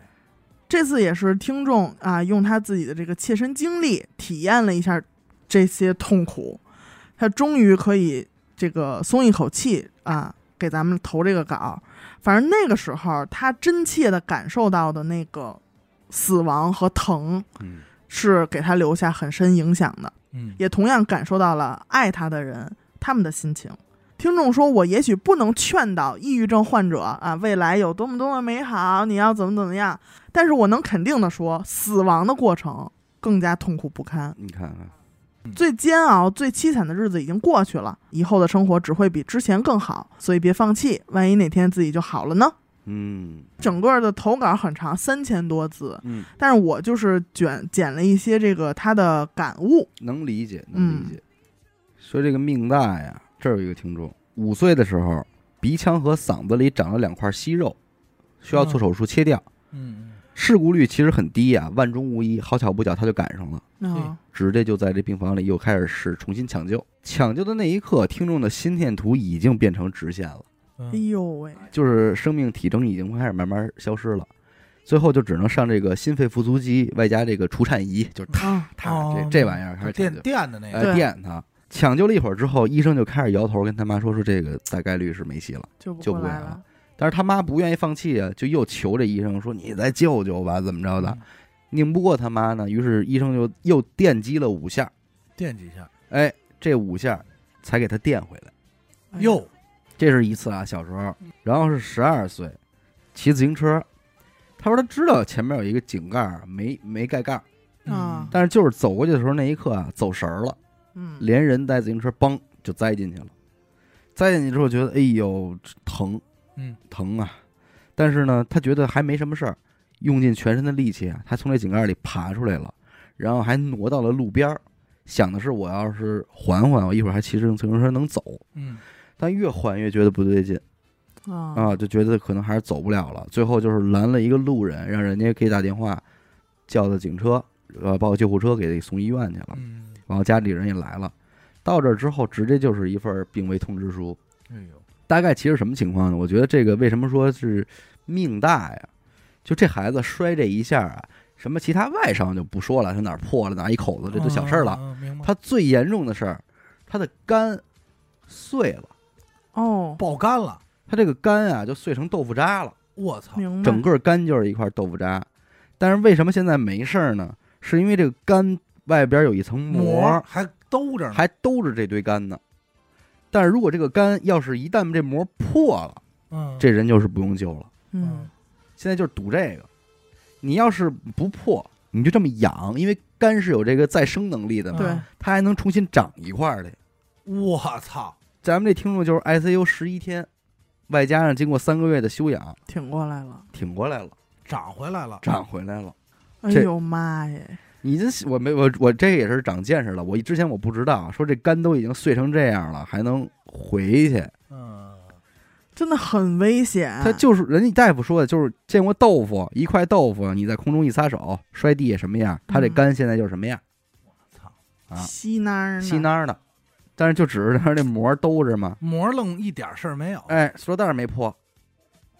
这次也是听众啊，用他自己的这个切身经历体验了一下这些痛苦，他终于可以这个松一口气啊，给咱们投这个稿。反正那个时候，他真切的感受到的那个死亡和疼，嗯是给他留下很深影响的。嗯，也同样感受到了爱他的人他们的心情。听众说：“我也许不能劝导抑郁症患者啊，未来有多么多么美好，你要怎么怎么样。但是我能肯定的说，死亡的过程更加痛苦不堪。你看看，最煎熬、最凄惨的日子已经过去了，以后的生活只会比之前更好，所以别放弃，万一哪天自己就好了呢？嗯整个的投稿很长，三千多字，嗯，但是我就是卷捡了一些这个他的感悟。能理解，能理解。说这个命大呀，这儿有一个听众，五岁的时候，鼻腔和嗓子里长了两块息肉，需要做手术切掉。嗯事故率其实很低呀，万中无一。好巧不巧，他就赶上了，啊，直接就在这病房里又开始是重新抢救。抢救的那一刻，听众的心电图已经变成直线了，哎嗯，呦喂，就是生命体征已经开始慢慢消失了。最后就只能上这个心肺复苏机，外加这个除颤仪，就是它它，哦这这玩意儿开始电。电的那个，呃，电他。抢救了一会儿之后，医生就开始摇头，跟他妈说说这个大概率是没戏了。救不来了。但是他妈不愿意放弃啊，就又求这医生说你再救救吧，怎么着的？嗯拧不过他妈呢，于是医生就又电击了五下，电几下，哎，这五下才给他电回来。哟，这是一次啊，小时候，然后是十二岁，骑自行车，他说他知道前面有一个井盖儿没没盖盖儿，啊但是就是走过去的时候那一刻啊，走神儿了。嗯，连人带自行车，嘣就栽进去了。栽进去之后，觉得哎呦疼嗯疼啊！但是呢，他觉得还没什么事儿，用尽全身的力气啊，他从这井盖里爬出来了，然后还挪到了路边儿，想的是我要是缓缓，我一会儿还骑着自行车能走。嗯但越缓越觉得不对劲啊啊，就觉得可能还是走不了了。最后就是拦了一个路人，让人家给打电话叫的警车，呃，报救护车给送医院去了。嗯，然后家里人也来了，到这儿之后，直接就是一份病危通知书。哎呦，大概其实什么情况呢？我觉得这个为什么说是命大呀？就这孩子摔这一下啊，什么其他外伤就不说了，他哪儿破了，哪一口子，这都小事儿了。嗯，明白。他最严重的事儿，他的肝碎了，哦，爆肝了，他这个肝啊就碎成豆腐渣了，我操，整个肝就是一块豆腐渣。但是为什么现在没事儿呢？是因为这个肝外边有一层膜，还兜着呢，还兜着这堆肝呢。但是如果这个肝要是一旦这膜破了，嗯，这人就是不用救了。嗯现在就是赌这个，你要是不破，你就这么养，因为肝是有这个再生能力的嘛，对嗯它还能重新长一块儿的。我操，咱们这听众就是 ICU 十一天，外加上经过三个月的休养，挺过来了。挺过来了，长回来了，长回来了。哎呦妈耶！你这我没我我这也是长见识了，我之前我不知道，说这肝都已经碎成这样了，还能回去。嗯，真的很危险。他就是人家大夫说的，就是见过豆腐一块豆腐，你在空中一撒手摔地下什么样，他这嗯肝现在就是什么样，我操，啊稀蔫儿呢稀蔫儿的，但是就只是他这膜兜着嘛，膜愣一点事儿没有，哎，塑料袋儿没破，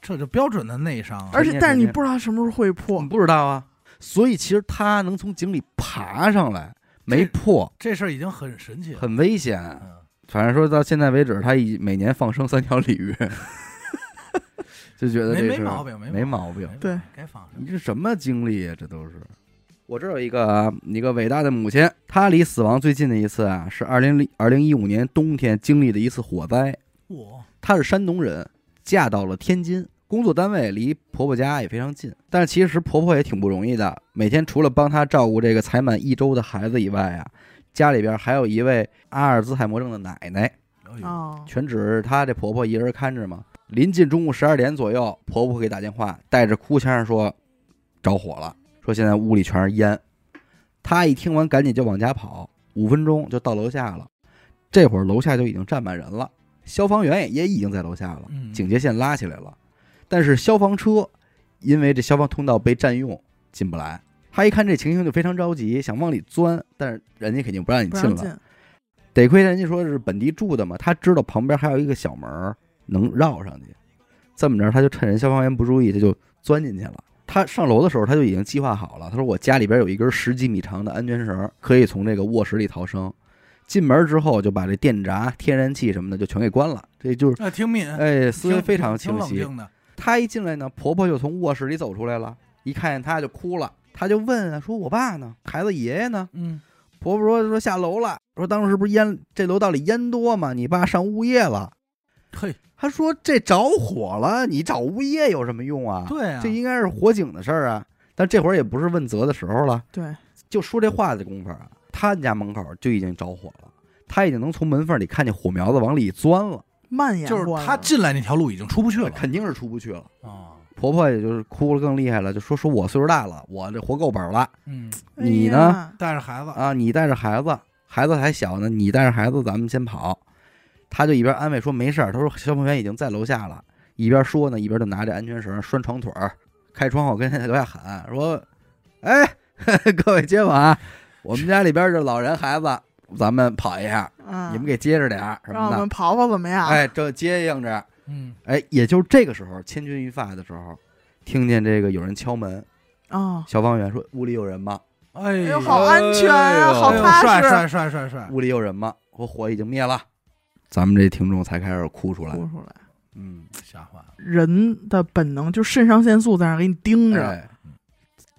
这就标准的内伤啊，而且但是你不知道什么时候会破你。不知道啊，所以其实他能从井里爬上来没破，这事儿已经很神奇了，很危险。嗯，反正说到现在为止，他已每年放生三条鲤鱼，就觉得没这是没毛病，没没毛病。对，该放上你这什么经历啊？这都是。我这儿有一个啊一个伟大的母亲，她离死亡最近的一次啊，是二零零二零一五年冬天经历的一次火灾。我她是山东人，嫁到了天津，工作单位离婆婆家也非常近。但是其实婆婆也挺不容易的，每天除了帮她照顾这个才满一周的孩子以外啊，家里边还有一位阿尔兹海默症的奶奶，哦，全指她这婆婆一人看着嘛。临近中午十二点左右，婆婆给打电话，带着哭腔说着火了，说现在屋里全是烟。她一听完，赶紧就往家跑，五分钟就到楼下了。这会儿楼下就已经站满人了，消防员也也已经在楼下了，警戒线拉起来了。但是消防车因为这消防通道被占用，进不来。他一看这情形就非常着急，想往里钻，但是人家肯定不让你进了。进。得亏人家说是本地住的嘛，他知道旁边还有一个小门能绕上去。这么着，他就趁人消防员不注意，他就钻进去了。他上楼的时候，他就已经计划好了。他说：“我家里边有一根十几米长的安全绳，可以从这个卧室里逃生。”进门之后，就把这电闸、天然气什么的就全给关了。这就是，哎，挺敏，哎，思维非常清晰。冷静的，她一进来呢，婆婆就从卧室里走出来了，一看见她就哭了。她就问啊，说我爸呢？孩子爷爷呢？嗯，婆婆说说下楼了，说当时不是烟这楼道里烟多吗？你爸上物业了。嘿，他说这着火了，你找物业有什么用啊？对啊，这应该是火警的事儿啊。但这会儿也不是问责的时候了，对，就说这话的功夫啊，他家门口就已经着火了，他已经能从门缝里看见火苗子往里钻了，蔓延就是过来了他进来那条路已经出不去了肯定是出不去了。啊。婆婆也就是哭了更厉害了，就说说我岁数大了，我这活够本了嗯，哎你呢呀带着孩子，啊！你带着孩子，孩子还小呢，你带着孩子，咱们先跑。他就一边安慰说没事儿，他说消防员已经在楼下了，一边说呢，一边就拿着安全绳拴床腿儿，开窗户跟楼下喊说：“哎，各位街坊啊，我们家里边这老人孩子，咱们跑一下，嗯，你们给接着点儿什么的让我们。跑跑怎么样？哎，这接应着，嗯，哎，也就是这个时候千钧一发的时候，听见这个有人敲门，啊，消防员说屋里有人吗？哎哎呦，好安全啊，好踏实，帅帅帅帅帅，屋里有人吗？我火已经灭了。咱们这听众才开始哭出来。哭出来。嗯，吓坏了。人的本能就肾上腺素在那儿给你盯着，哎，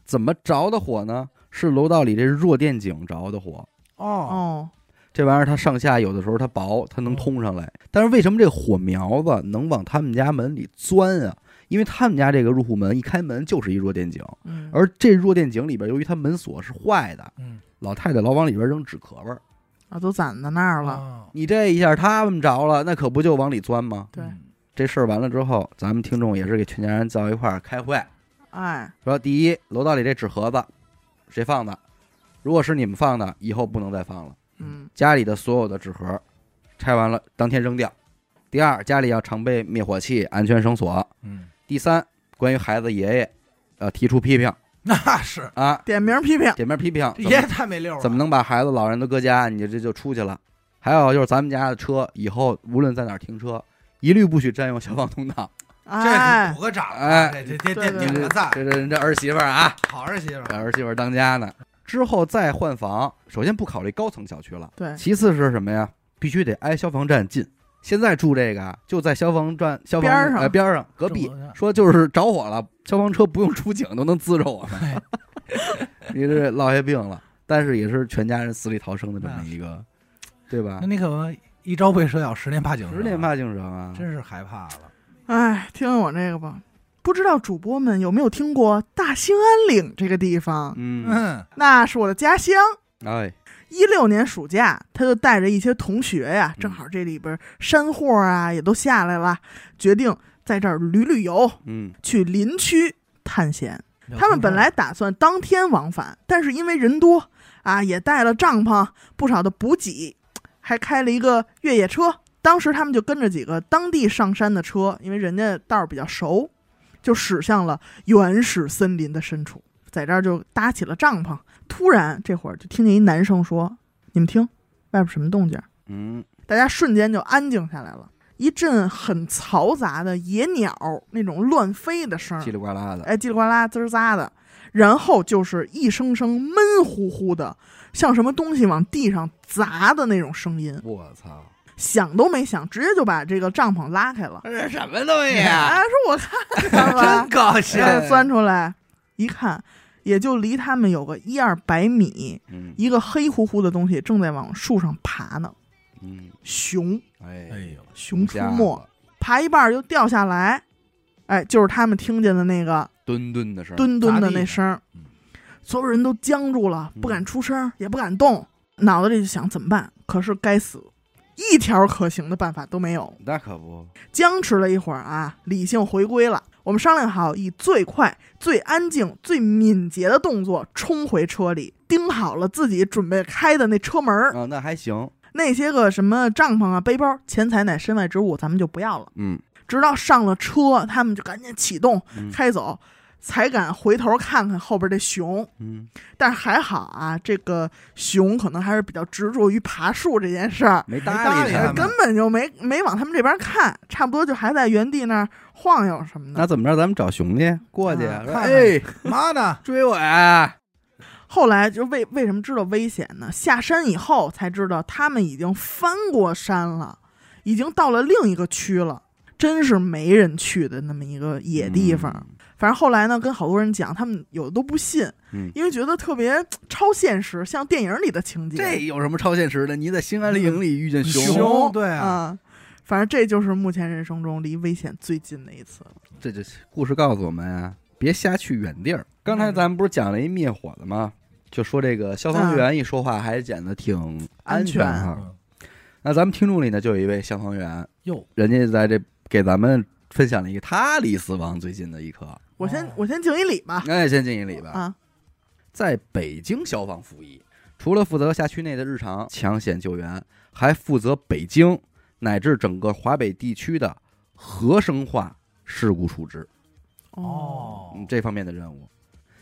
怎么着的火呢？是楼道里这弱电井着的火。哦，哦，这玩意儿它上下有的时候它薄，它能通上来。但是为什么这火苗子能往他们家门里钻啊？因为他们家这个入户门一开门就是一弱电井，嗯，而这弱电井里边由于它门锁是坏的，嗯，老太太老往里边扔纸壳儿。啊，都攒在那儿了，了，你这一下他们着了，那可不就往里钻吗？对。嗯。这事儿完了之后，咱们听众也是给全家人叫一块儿开会，哎，说第一，楼道里这纸盒子谁放的？如果是你们放的，以后不能再放了。嗯，家里的所有的纸盒拆完了当天扔掉。第二，家里要常备灭火器、安全绳索。嗯，第三，关于孩子爷爷，呃，提出批评那是啊，点名批评，点名批评，爷爷太没溜了，怎么能把孩子、老人都搁家？你这就出去了。还有就是咱们家的车，以后无论在哪儿停车，一律不许占用消防通道。这哎鼓，个掌啊，哎这这这对对点个赞，这这这儿媳妇儿啊，好儿媳妇这儿，儿媳妇儿当家呢。之后再换房，首先不考虑高层小区了，对，其次是什么呀？必须得挨消防站近。现在住这个啊就在消防站消防边儿上呃边上隔壁说就是着火了，消防车不用出警都能滋着我们，你这落下病了。但是也是全家人死里逃生的这么一个，对吧那？你可不一朝被蛇咬，十年怕井绳，十年，怕井绳啊！真是害怕了。哎，听听我这个吧。不知道主播们有没有听过大兴安岭这个地方？嗯，嗯，那是我的家乡。哎，一六年暑假，他就带着一些同学呀，嗯正好这里边山货啊也都下来了，决定在这儿旅旅游，嗯，去林区探险。他们本来打算当天往返，但是因为人多啊，也带了帐篷、不少的补给，还开了一个越野车。当时他们就跟着几个当地上山的车，因为人家道儿比较熟，就驶向了原始森林的深处，在这儿就搭起了帐篷。突然，这会儿就听见一男生说：“你们听，外边什么动静？”嗯，大家瞬间就安静下来了。一阵很嘈杂的野鸟那种乱飞的声儿。叽，里呱啦的，哎，叽里呱啦、滋儿喳的，然后就是一声声闷乎乎的，像什么东西往地上砸的那种声音，我操，想都没想，直接就把这个帐篷拉开了。这是什么东西哎，啊？说我看看吧？真，高兴，哎钻出来一看，也就离他们有个一二百米，嗯。一个黑乎乎的东西正在往树上爬呢。嗯，熊，哎哎，呦，熊出没，爬一半儿就掉下来，哎，就是他们听见的那个墩墩的声儿，吨吨的那声嗯，所有人都僵住了，嗯不敢出声，也不敢动，脑子里就想怎么办？可是该死，一条可行的办法都没有。那可不，僵持了一会儿啊，理性回归了。我们商量好，以最快、最安静、最敏捷的动作冲回车里，盯好了自己准备开的那车门儿。啊，那还行，那些个什么帐篷啊、背包、钱财乃身外之物，咱们就不要了。嗯直到上了车，他们就赶紧启动嗯开走，才敢回头看看后边这熊。嗯，但是还好啊，这个熊可能还是比较执着于爬树这件事儿，没搭搭理他们他根本就没没往他们这边看，差不多就还在原地那儿晃悠什么的。那怎么着？咱们找熊去过去，啊看看哎，妈呢？追我呀！后来就为为什么知道危险呢？下山以后才知道他们已经翻过山了，已经到了另一个区了，真是没人去的那么一个野地方。反正后来呢，跟好多人讲，他们有的都不信，嗯因为觉得特别超现实，像电影里的情节。这有什么超现实的？你在兴安岭里遇见熊，熊对啊啊、反正这就是目前人生中离危险最近的一次了。这这故事告诉我们啊，别瞎去远地儿。刚才咱们不是讲了一灭火的吗？就说这个消防员一说话还显得挺安全哈。嗯那咱们听众里呢，就有一位消防员，哟，人家在这给咱们分享了一个他离死亡最近的一刻。我先哦我先敬一礼吧。哎，先敬一礼吧。啊，在北京消防服役，除了负责辖区内的日常抢险救援，还负责北京乃至整个华北地区的核生化事故处置。哦嗯，这方面的任务。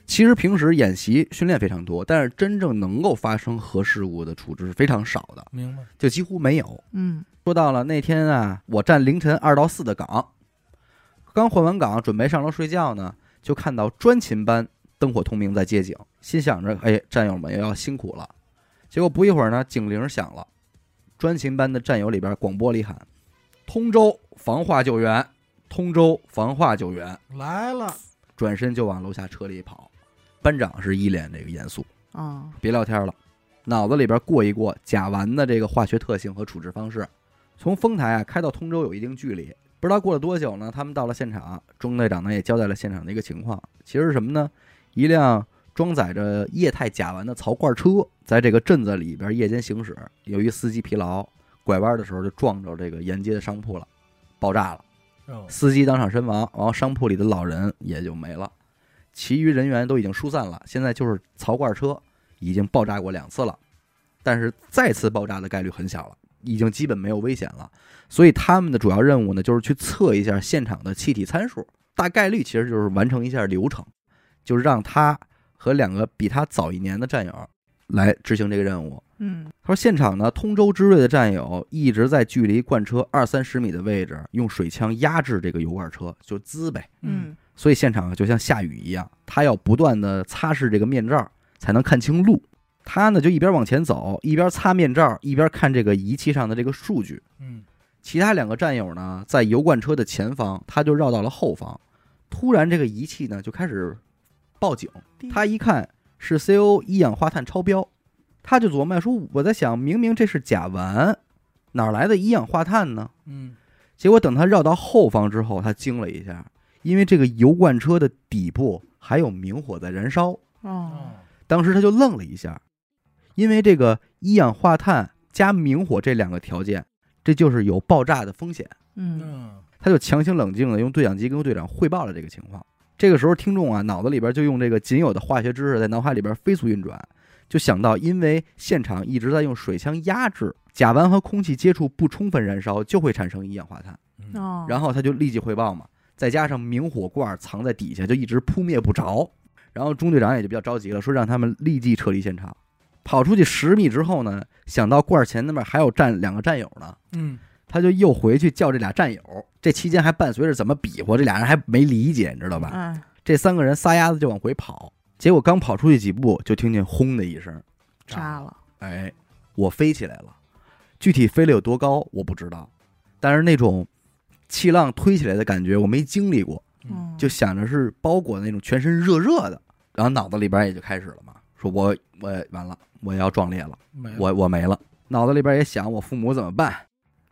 其实平时演习训练非常多，但是真正能够发生核事故的处置是非常少的，明白。就几乎没有。嗯说到了那天啊，我站凌晨二到四的岗，刚换完岗，准备上楼睡觉呢，就看到专勤班灯火通明在接警，心想着，哎，战友们又要辛苦了。结果不一会儿呢，警铃响了，专勤班的战友里边广播里喊：“通州防化救援，通州防化救援。”来了，转身就往楼下车里跑。班长是一脸这个严肃，啊，别聊天了，脑子里边过一过甲烷的这个化学特性和处置方式。从丰台啊开到通州有一定距离，不知道过了多久呢，他们到了现场，中队长呢也交代了现场的一个情况，其实是什么呢？一辆装载着液态甲烷的槽罐车在这个镇子里边夜间行驶，由于司机疲劳，拐弯的时候就撞着这个沿街的商铺了，爆炸了。哦司机当场身亡，然后商铺里的老人也就没了，其余人员都已经疏散了。现在就是槽罐车已经爆炸过两次了，但是再次爆炸的概率很小了，已经基本没有危险了。所以他们的主要任务呢，就是去测一下现场的气体参数，大概率其实就是完成一下流程，就是让他和两个比他早一年的战友来执行这个任务。嗯他说，现场呢，通州之瑞的战友一直在距离罐车二三十米的位置，用水枪压制这个油罐车，就滋呗。嗯所以现场就像下雨一样，他要不断的擦拭这个面罩，才能看清路。他呢就一边往前走，一边擦面罩，一边看这个仪器上的这个数据。嗯，其他两个战友呢，在油罐车的前方，他就绕到了后方。突然，这个仪器呢就开始报警。他一看是 CO 一氧化碳超标，他就琢磨说：“我在想，明明这是甲烷，哪来的一氧化碳呢？”嗯，结果等他绕到后方之后，他惊了一下，因为这个油罐车的底部还有明火在燃烧。哦哦，当时他就愣了一下，因为这个一氧化碳加明火这两个条件，这就是有爆炸的风险。嗯嗯，他就强行冷静的用对讲机跟队长汇报了这个情况。这个时候，听众啊脑子里边就用这个仅有的化学知识在脑海里边飞速运转，就想到因为现场一直在用水枪压制，甲烷和空气接触不充分燃烧就会产生一氧化碳。嗯哦，然后他就立即汇报嘛，再加上明火罐藏在底下，就一直扑灭不着。然后中队长也就比较着急了，说让他们立即撤离现场。跑出去十米之后呢，想到罐儿前那边还有战两个战友呢，嗯，他就又回去叫这俩战友。这期间还伴随着怎么比划，这俩人还没理解，你知道吧？嗯，这三个人撒丫子就往回跑，结果刚跑出去几步，就听见轰的一声，炸了，哎，我飞起来了，具体飞了有多高我不知道，但是那种气浪推起来的感觉我没经历过，嗯，就想着是包裹那种全身热热的，然后脑子里边也就开始了嘛，说我我完了，我要壮烈了，没了我我没了，脑子里边也想我父母怎么办？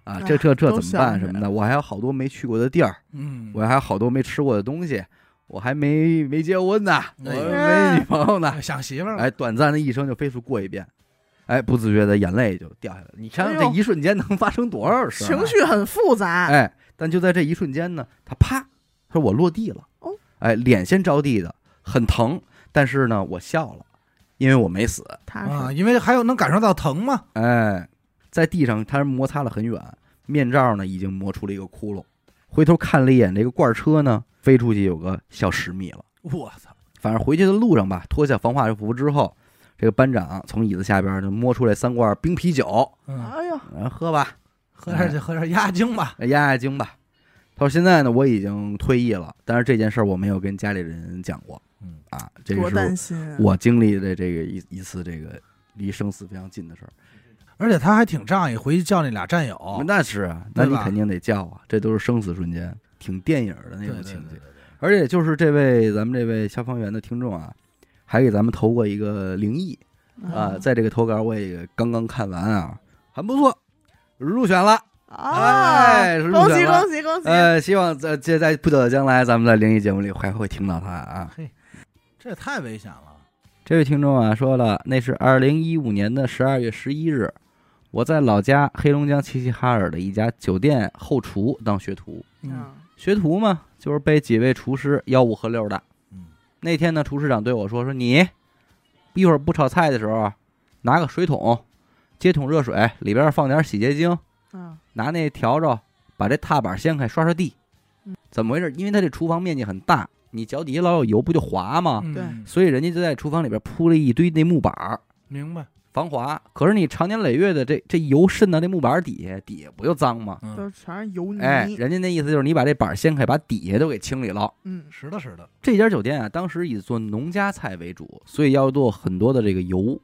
啊，哎这这这怎么办什么的，我还有好多没去过的地儿，嗯，我还有好多没吃过的东西，我还没没结婚呢，我哎没女朋友呢，想媳妇儿了，哎，短暂的一生就飞速过一遍，哎，不自觉的眼泪就掉下来。你想想这一瞬间能发生多少事？情绪很复杂，哎，但就在这一瞬间呢，他啪，他说我落地了，哦，哎，脸先着地的，很疼，但是呢，我笑了，因为我没死，踏啊，因为还有能感受到疼吗，哎，在地上他摩擦了很远，面罩呢已经磨出了一个窟窿，回头看了一眼这个罐车呢，飞出去有个小十米了。我操，反正回去的路上吧，脱下防化服之后，这个班长从椅子下边就摸出来三罐冰啤酒，嗯，哎呦，然后喝吧，喝点儿喝点压压惊吧，压 压惊吧。他说现在呢，我已经退役了，但是这件事儿我没有跟家里人讲过嗯，啊，这个是我经历的这个一一次这个离生死非常近的事儿。而且他还挺仗义，回去叫那俩战友，那是啊，那你肯定得叫啊，这都是生死瞬间，挺电影的那种情节。对对对而且就是这位咱们这位消防员的听众啊，还给咱们投过一个灵异啊，嗯在这个投稿我也刚刚看完啊，很不错，入选了。啊，哎恭喜恭喜恭喜！呃，希望在这在不久的将来，咱们在灵异节目里还会听到他啊。这也太危险了，这位听众啊说了，那是二零一五年的十二月十一日，我在老家黑龙江齐齐哈尔的一家酒店后厨当学徒。嗯学徒嘛，就是被几位厨师吆五喝六的。嗯那天呢，厨师长对我说：“说你一会儿不炒菜的时候啊，拿个水桶，接桶热水，里边放点洗洁精，嗯拿那笤帚把这踏板掀开，刷刷地嗯。怎么回事？因为他这厨房面积很大，你脚底下老有油，不就滑吗？嗯对所以人家就在厨房里边铺了一堆那木板儿明白，防滑。可是你长年累月的这这油渗到那木板儿底下，底下不就脏吗？嗯，都全是油泥。哎，人家那意思就是你把这板儿掀开，把底下都给清理了。嗯是的，是的，这家酒店啊，当时以做农家菜为主，所以要做很多的这个油，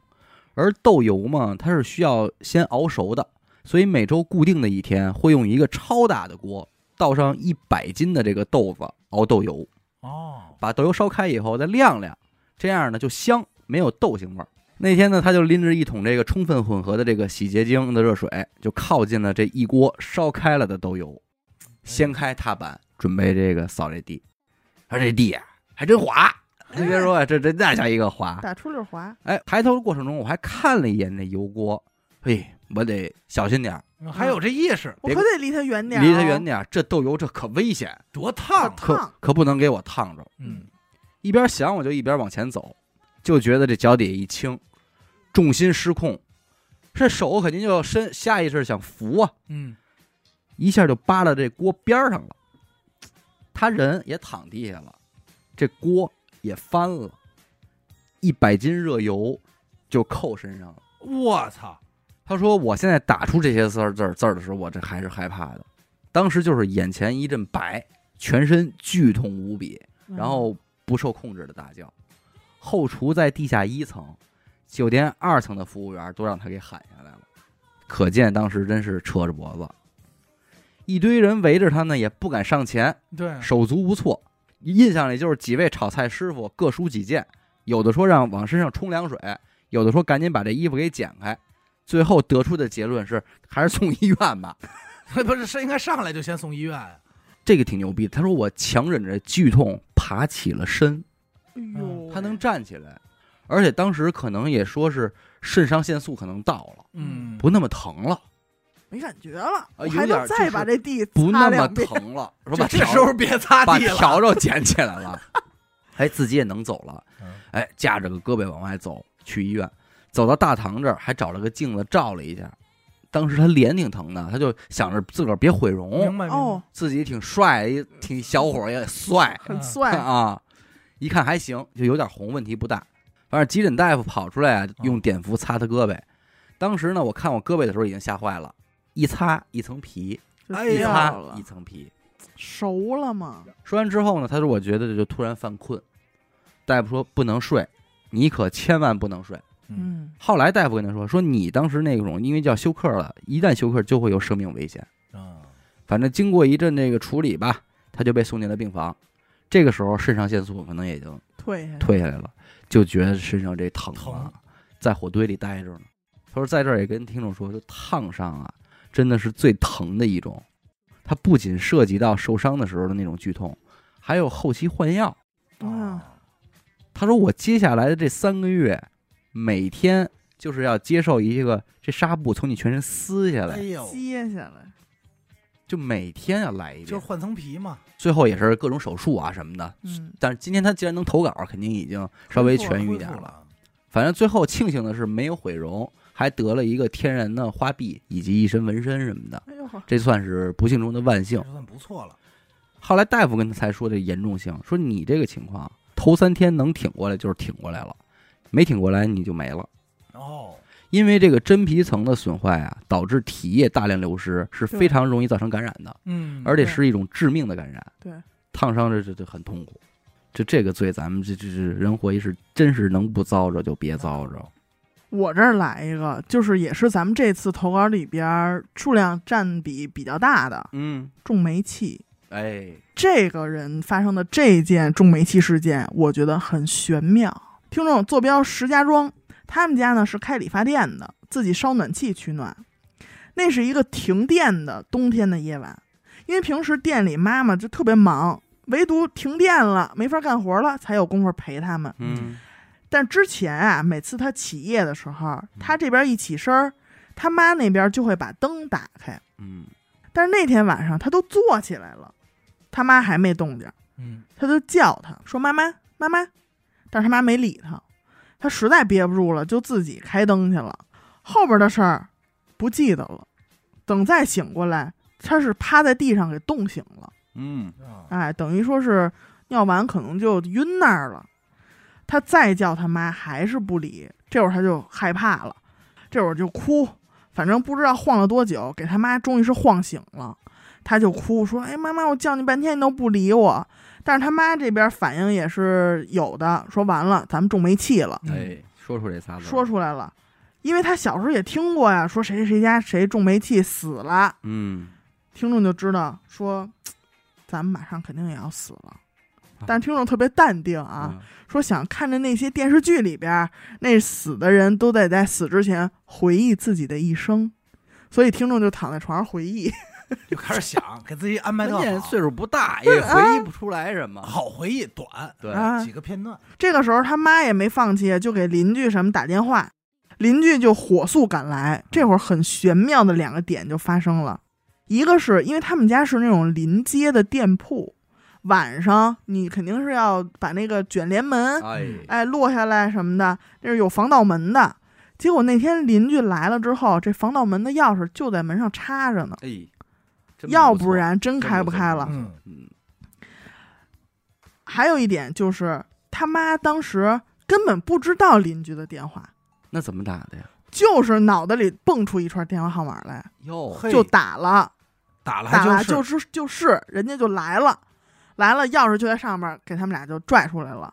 而豆油嘛，它是需要先熬熟的，所以每周固定的一天会用一个超大的锅倒上一百斤的这个豆子熬豆油，哦，把豆油烧开以后再晾晾，这样呢就香，没有豆腥味儿。那天呢，他就拎着一桶这个充分混合的这个洗洁精的热水，就靠近了这一锅烧开了的豆油，掀开踏板，准备这个扫这地。说这地呀、还真滑，你别说，这这那叫一个滑。打出溜滑。哎，抬头的过程中，我还看了一眼那油锅，嘿，我得小心点还有这意识，我可得离他远点离他远点儿。这豆油这可危险，多烫，可烫可不能给我烫着。嗯，一边想我就一边往前走，就觉得这脚底下一轻，重心失控，这手肯定就要伸，下意识想扶啊，嗯，一下就扒拉这锅边儿上了。他人也躺地下了，这锅也翻了，一百斤热油就扣身上了。我操，他说：“我现在打出这些字儿字儿字儿的时候，我这还是害怕的。当时就是眼前一阵白，全身剧痛无比，嗯然后不受控制的大叫。后厨在地下一层，酒店二层的服务员都让他给喊下来了，可见当时真是扯着脖子。一堆人围着他呢，也不敢上前，对，手足无措。印象里就是几位炒菜师傅各抒己见，有的说让往身上冲凉水，有的说赶紧把这衣服给剪开。最后得出的结论是，还是送医院吧。不是是应该上来就先送医院呀？这个挺牛逼的。他说我强忍着剧痛爬起了身，哎呦，他能站起来，而且当时可能也说是肾上腺素可能到了，嗯，不那么疼了，没感觉了，还有点能再把这地不那么两遍。疼了，说这把笤这时候别擦把地了，笤帚捡起来了，哎，自己也能走了。嗯，哎，架着个胳膊往外走，去医院，走到大堂这儿，还找了个镜子照了一下。当时他脸挺疼的，他就想着自个儿别毁容，明白哦，，自己挺帅，一挺小伙儿也帅很帅，啊，一看还行，就有点红，问题不大。反正急诊大夫跑出来啊，用碘伏擦他胳膊。当时呢，我看我胳膊的时候已经吓坏了，一擦一层皮，哎呀一擦一层皮。熟了吗？说完之后呢，他说我觉得就突然犯困，大夫说不能睡，你可千万不能睡。嗯，后来大夫跟他说，说你当时那种因为叫休克了，一旦休克就会有生命危险。啊，反正经过一阵这个处理吧，他就被送进了病房。这个时候肾上腺素可能也已经退退下来了，就觉得身上这疼疼啊，在火堆里待着呢。他说在这儿也跟听众说，就烫伤啊，真的是最疼的一种。它不仅涉及到受伤的时候的那种剧痛，还有后期换药。啊，他说我接下来的这三个月，每天就是要接受一个这纱布从你全身撕下来，哎呦，接下来，就每天要来一遍。就是换层皮嘛，最后也是各种手术啊什么的。嗯，但是今天他既然能投稿，肯定已经稍微痊愈一点了。了，反正最后庆幸的是没有毁容，还得了一个天然的花臂以及一身纹身什么的，哎呦，这算是不幸中的万幸。这。算不错了，后来大夫跟他才说这严重性，说你这个情况头三天能挺过来就是挺过来了，没挺过来你就没了。哦，因为这个真皮层的损坏啊，导致体液大量流失，是非常容易造成感染的，嗯，而且是一种致命的感染。对，烫伤这这这很痛苦。就这个罪，咱们这这这人活一世，真是能不遭着就别遭着。我这儿来一个，就是也是咱们这次投稿里边儿数量占比比较大的嗯，重煤气。哎，这个人发生的这件重煤气事件，我觉得很玄妙。听众坐标石家庄，他们家呢是开理发店的，自己烧暖气取暖。那是一个停电的冬天的夜晚，因为平时店里妈妈就特别忙，唯独停电了没法干活了，才有功夫陪他们。嗯但之前啊，每次他起夜的时候，他这边一起身儿，他妈那边就会把灯打开。嗯，但是那天晚上他都坐起来了，他妈还没动静，嗯，他就叫他说：“妈妈，妈妈。”但是他妈没理他，他实在憋不住了，就自己开灯去了。后边的事儿不记得了。等再醒过来，他是趴在地上给冻醒了。嗯，啊哎，等于说是尿完可能就晕那儿了。他再叫他妈还是不理，这会儿他就害怕了，这会儿就哭，反正不知道晃了多久，给他妈终于是晃醒了，他就哭说：“哎，妈妈，我叫你半天你都不理我。”但是他妈这边反应也是有的，说完了，咱们中煤气了，嗯。哎，说出这仨字，说出来了，因为他小时候也听过呀，说谁谁家谁中煤气死了，嗯，听众就知道说，咱们马上肯定也要死了。但听众特别淡定啊，嗯，说想看着那些电视剧里边那死的人都得在死之前回忆自己的一生，所以听众就躺在床上回忆。就开始想，给自己安排关键岁数不大，也回忆不出来什么。好回忆，短对，啊几个片段。这个时候他妈也没放弃，就给邻居什么打电话，邻居就火速赶来。这会儿很玄妙的两个点就发生了，一个是因为他们家是那种临街的店铺，晚上你肯定是要把那个卷帘门哎，哎落下来什么的，那是有防盗门的。结果那天邻居来了之后，这防盗门的钥匙就在门上插着呢，要不然真真开不开了。嗯，嗯，还有一点就是他妈当时根本不知道邻居的电话，那怎么打的呀？就是脑袋里蹦出一串电话号码来，哟，嘿就打了，打了打了还就就是是就是，人家就来了，来了，钥匙就在上面，给他们俩就拽出来了。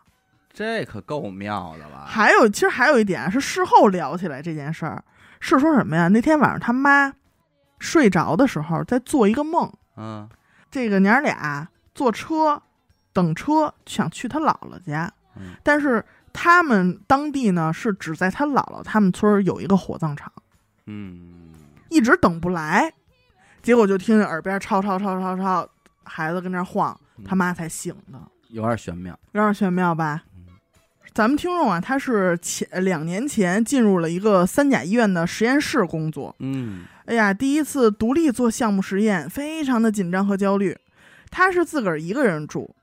这可够妙的了。还有，其实还有一点啊是事后聊起来这件事儿，是说什么呀？那天晚上他妈睡着的时候在做一个梦，嗯，这个娘儿俩坐车等车想去他姥姥家，嗯。但是他们当地呢是只在他姥姥他们村儿有一个火葬场，嗯，一直等不来，结果就听见耳边吵吵吵吵吵，孩子跟那儿晃，嗯。他妈才醒的，有点玄妙。有点玄妙吧？嗯。咱们听众啊，他是前两年前进入了一个三甲医院的实验室工作。嗯，哎呀，第一次独立做项目实验，非常的紧张和焦虑。他是自个儿一个人住，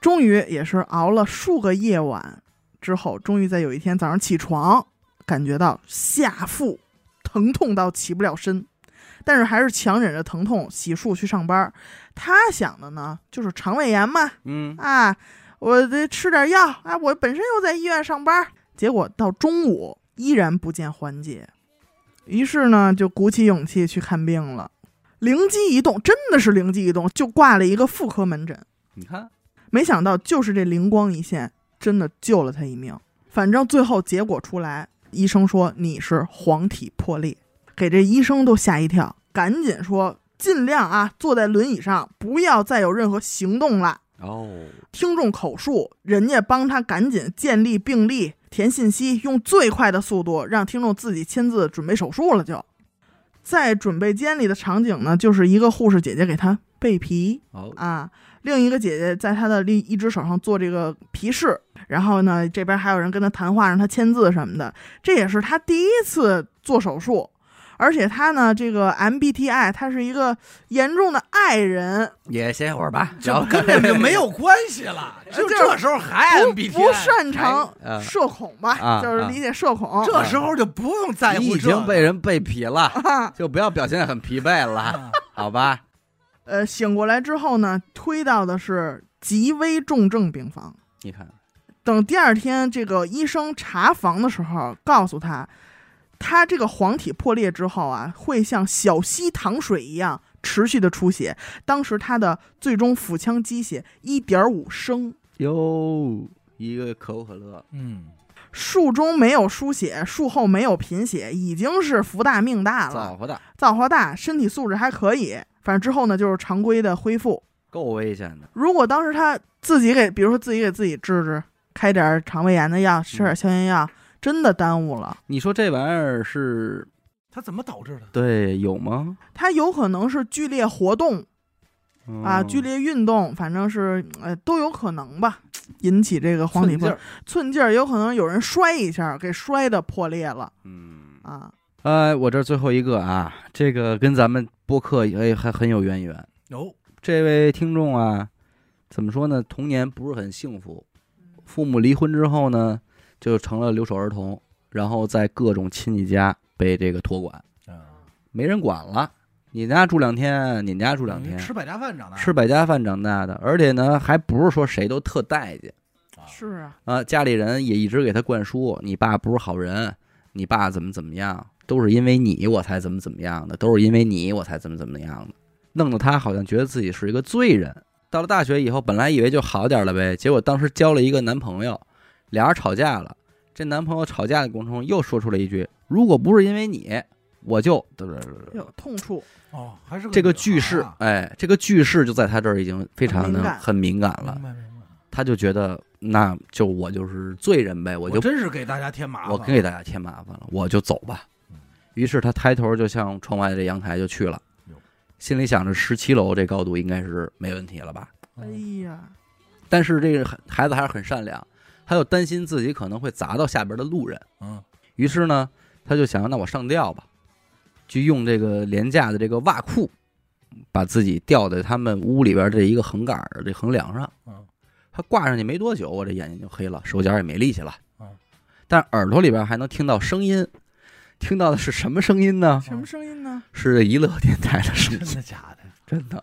终于也是熬了数个夜晚之后，终于在有一天早上起床，感觉到下腹疼痛到起不了身，但是还是强忍着疼痛洗漱去上班。他想的呢，就是肠胃炎嘛，嗯，啊，我得吃点药啊！我本身又在医院上班，结果到中午依然不见缓解，于是呢就鼓起勇气去看病了。灵机一动，真的是灵机一动，就挂了一个妇科门诊。你看，没想到就是这灵光一现，真的救了他一命。反正最后结果出来，医生说你是黄体破裂，给这医生都吓一跳，赶紧说尽量啊坐在轮椅上，不要再有任何行动了。哦，听众口述，人家帮他赶紧建立病历、填信息，用最快的速度让听众自己亲自准备手术了就。在准备间里的场景呢，就是一个护士姐姐给他备皮哦，啊，另一个姐姐在他的另一只手上做这个皮试，然后呢，这边还有人跟他谈话，让他签字什么的。这也是他第一次做手术，而且他呢，这个 MBTI 他是一个严重的爱人，也歇会儿吧，这聊根本就没有关系了，就就是这时候还 MBTI，不擅长社恐吧，啊就是理解社恐。这时候就不用在你已经被人被皮了，啊，就不要表现得很疲惫了，啊 好吧？呃，醒过来之后呢，推到的是极危重症病房。你看，等第二天这个医生查房的时候，告诉他，他这个黄体破裂之后啊，会像小溪淌水一样持续的出血。当时他的最终腹腔积血一点五升，哟，一个可口可乐，嗯，术中没有输血，术后没有贫血，已经是福大命大了，造化大，造化大，身体素质还可以。反正之后呢，就是常规的恢复。够危险的。如果当时他自己给，比如说自己给自己治治，开点肠胃炎的药，吃点消炎药，真的耽误了。你说这玩意儿是它怎么导致的？对有吗？它有可能是剧烈活动，啊，哦剧烈运动，反正是呃都有可能吧，引起这个黄体崩寸劲儿寸劲儿，有可能有人摔一下给摔的破裂了嗯，啊。呃，我这最后一个啊，这个跟咱们播客哎还很有渊源。有这位听众啊，怎么说呢？童年不是很幸福，父母离婚之后呢，就成了留守儿童，然后在各种亲戚家被这个托管，啊，没人管了。你家住两天，你家住两天，吃百家饭长大，吃百家饭长大的，而且呢，还不是说谁都特待见啊是啊，啊。家里人也一直给他灌输，你爸不是好人，你爸怎么怎么样，都是因为你我才怎么怎么样的，都是因为你我才怎么怎么样的，弄得他好像觉得自己是一个罪人。到了大学以后，本来以为就好点了呗，结果当时交了一个男朋友，俩人吵架了。这男朋友吵架的过程中又说出了一句：“如果不是因为你，我就……”有痛处，哦，还是这个句式哎，这个句式就在他这儿已经非常的很敏感了明。白明白，他就觉得那就我就是罪人呗，我就真是给大家添麻烦了，我给大家添麻烦了，我就走吧嗯。于是他抬头就向窗外的这阳台就去了，心里想着十七楼这高度应该是没问题了吧。哎嗯呀，但是这个孩子还是很善良，他又担心自己可能会砸到下边的路人，嗯于是呢，他就想那我上吊吧，就用这个廉价的这个袜裤，把自己吊在他们屋里边这一个横杆儿这横梁上。嗯他挂上去没多久，我这眼睛就黑了，手脚也没力气了。嗯，但耳朵里边还能听到声音，听到的是什么声音呢？什么声音呢？是娱乐电台的声音真，的假的？真的。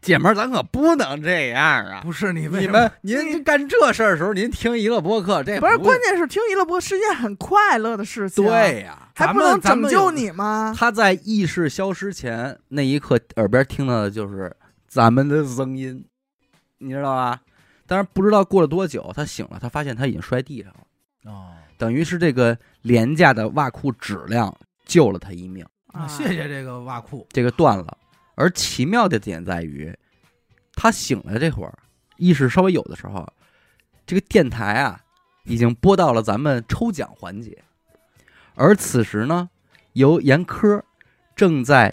姐们儿，咱可不能这样啊！不是你为你什么们您干这事儿的时候，您听娱乐播客，这不是，关键是听娱乐播是件很快乐的事情，，对呀、还不能拯救你吗？他在意识消失前那一刻，耳边听到的就是咱们的声音，你知道吧？但是不知道过了多久，他醒了，他发现他已经摔地上了，哦，等于是这个廉价的袜裤质量救了他一命，啊，谢谢这个袜裤，这个断了。而奇妙的点在于，他醒了这会儿，意识稍微有的时候，这个电台啊已经播到了咱们抽奖环节，而此时呢，由严科正在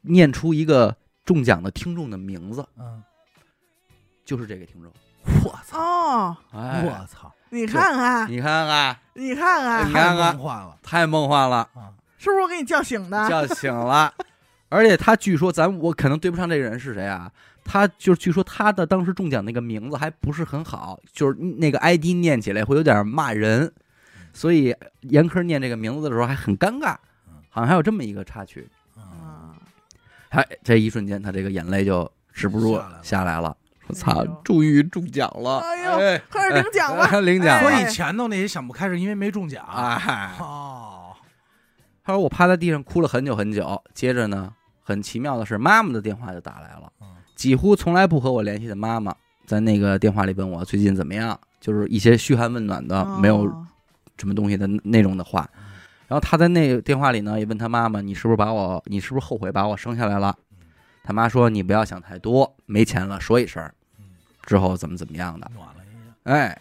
念出一个中奖的听众的名字，嗯，就是这个听众。我操，哦，哎，我操，你看看，你看看，你看看，你太看。看梦幻了。太梦幻了，啊！是不是我给你叫醒的？叫醒了。而且他据说，咱我可能对不上这个人是谁啊？他就据说他的当时中奖那个名字还不是很好，就是那个 ID 念起来会有点骂人，所以严科念这个名字的时候还很尴尬，好像还有这么一个插曲。啊，啊，哎，这一瞬间他这个眼泪就止不住下来了下来了，说哎操呦，终于中奖了！哎呦哎快点领奖吧哎 领奖所！以前头那些想不开是因为没中奖哎，哦，他说我趴在地上哭了很久很久，接着呢，很奇妙的是，妈妈的电话就打来了。嗯几乎从来不和我联系的妈妈，在那个电话里问我最近怎么样，就是一些嘘寒问暖的，没有哦什么东西的内容的话。然后他在那个电话里呢，也问他妈妈：“你是不是把我，你是不是后悔把我生下来了？”他妈说：“你不要想太多，没钱了说一声，嗯之后怎么怎么样的。暖了一下，”哎，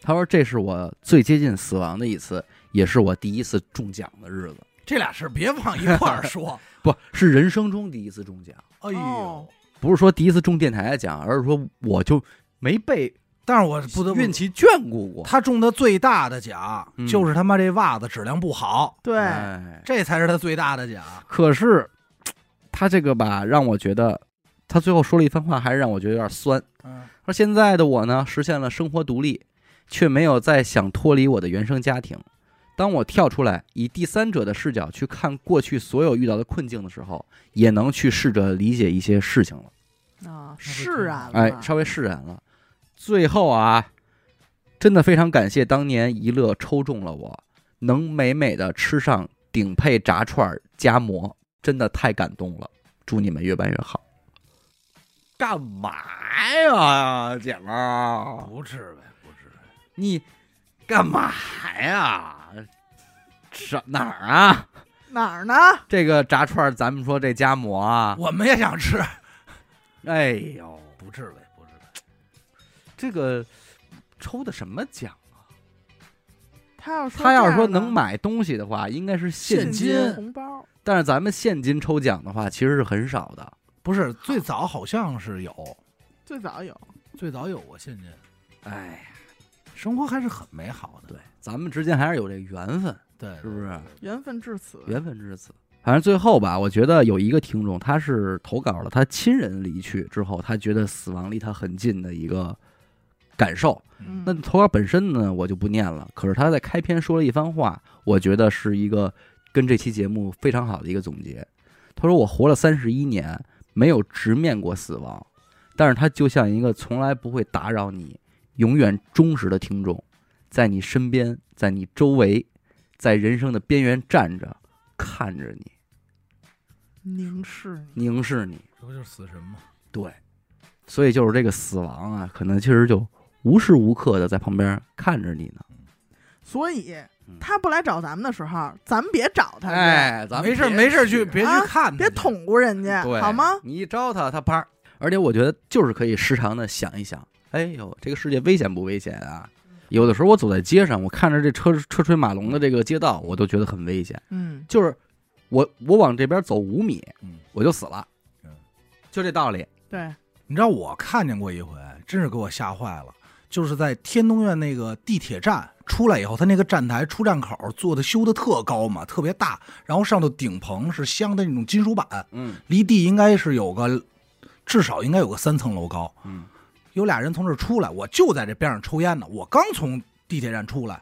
他说这是我最接近死亡的一次，也是我第一次中奖的日子，这俩事儿别往一块儿说。不是人生中第一次中奖，哎呦哦，不是说第一次中电台的奖，而是说我就没被但是我不得不运气眷顾过。他中的最大的奖嗯就是他妈这袜子质量不好，对，哎，这才是他最大的奖。可是他这个吧，让我觉得，他最后说了一番话，还是让我觉得有点酸。嗯，说现在的我呢，实现了生活独立，却没有再想脱离我的原生家庭。当我跳出来，以第三者的视角去看过去所有遇到的困境的时候，也能去试着理解一些事情了。啊，释然了，哎，稍微释然了。最后啊，真的非常感谢当年一乐抽中了我，能美美的吃上顶配炸串儿夹馍，真的太感动了。祝你们越办越好。干嘛呀，姐们儿？不吃呗，不至。你干嘛呀？什哪儿啊？哪儿呢？这个炸串儿，咱们说这夹馍啊，我们也想吃，哎呦，不至于，不至于。这个抽的什么奖啊？他要说他要是说能买东西的话，应该是现现金。金红包，但是咱们现金抽奖的话，其实是很少的。不是最早好像是有，最早有，最早有过现金，哎呀，生活还是很美好的。对，咱们之间还是有这缘分，对，是不是？缘分至此。缘分至此。反正最后吧，我觉得有一个听众，他是投稿了他亲人离去之后，他觉得死亡离他很近的一个感受。嗯，那投稿本身呢，我就不念了。可是他在开篇说了一番话，我觉得是一个跟这期节目非常好的一个总结。他说：“我活了三十一年，没有直面过死亡，但是他就像一个从来不会打扰你、永远忠实的听众，在你身边，在你周围，在人生的边缘站着，看着你，凝视你，凝视你。这不就是死神吗？对，所以就是这个死亡啊，可能其实就无时无刻的在旁边看着你呢。所以嗯他不来找咱们的时候，咱们别找他，哎，咱们没事没事去，别去啊看他去，别捅咕人家，好吗？你一招他，他啪！而且我觉得就是可以时常的想一想，哎呦，这个世界危险不危险啊？有的时候我走在街上，我看着这车车水马龙的这个街道，我都觉得很危险。嗯，就是我我往这边走五米，嗯我就死了嗯，就这道理。对，你知道我看见过一回，真是给我吓坏了。就是在天通苑那个地铁站出来以后，他那个站台出站口做的修的特高嘛，特别大，然后上头顶棚是镶的那种金属板，嗯离地应该是有个至少应该有个三层楼高。嗯，有俩人从这儿出来，我就在这边上抽烟呢，我刚从地铁站出来，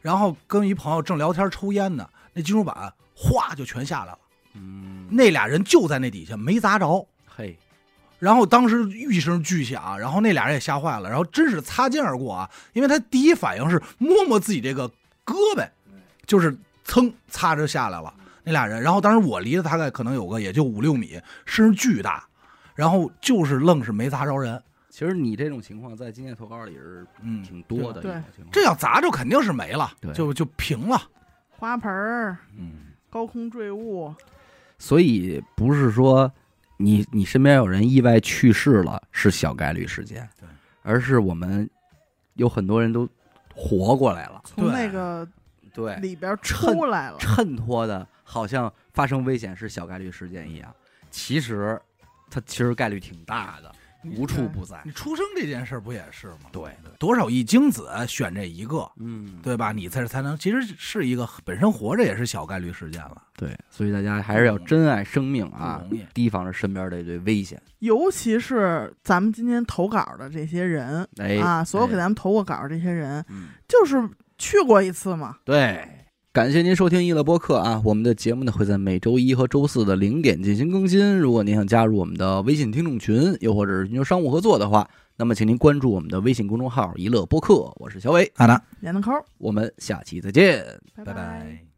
然后跟一朋友正聊天抽烟呢，那金属板哗就全下来了，嗯，那俩人就在那底下没砸着。嘿，然后当时一声巨响，然后那俩人也吓坏了，然后真是擦肩而过啊！因为他第一反应是摸摸自己这个胳膊，就是蹭擦着下来了那俩人。然后当时我离得大概可能有个也就五六米，声儿巨大，然后就是愣是没砸着人。其实你这种情况在今年投稿里是嗯，挺多的一对种情况。这要砸着肯定是没了对，就就平了。花盆儿、嗯，高空坠物，所以不是说你你身边有人意外去世了是小概率事件，对，而是我们有很多人都活过来了，从那个对，里边出来了。衬托的好像发生危险是小概率事件一样，其实它其实概率挺大的，无处不在。你出生这件事儿不也是吗？对，多少亿精子选这一个，嗯，对吧？你才才能，其实是一个本身活着也是小概率事件了。对，所以大家还是要珍爱生命啊提防着身边的这堆危险。尤其是咱们今天投稿的这些人哎啊，所有给哎咱们投过稿的这些人，嗯，就是去过一次嘛。对，感谢您收听一乐播客啊！我们的节目呢会在每周一和周四的零点进行更新。如果您想加入我们的微信听众群，又或者是寻求商务合作的话，那么请您关注我们的微信公众号“一乐播客”，我是小伟，好的，闫子抠，我们下期再见。拜拜拜。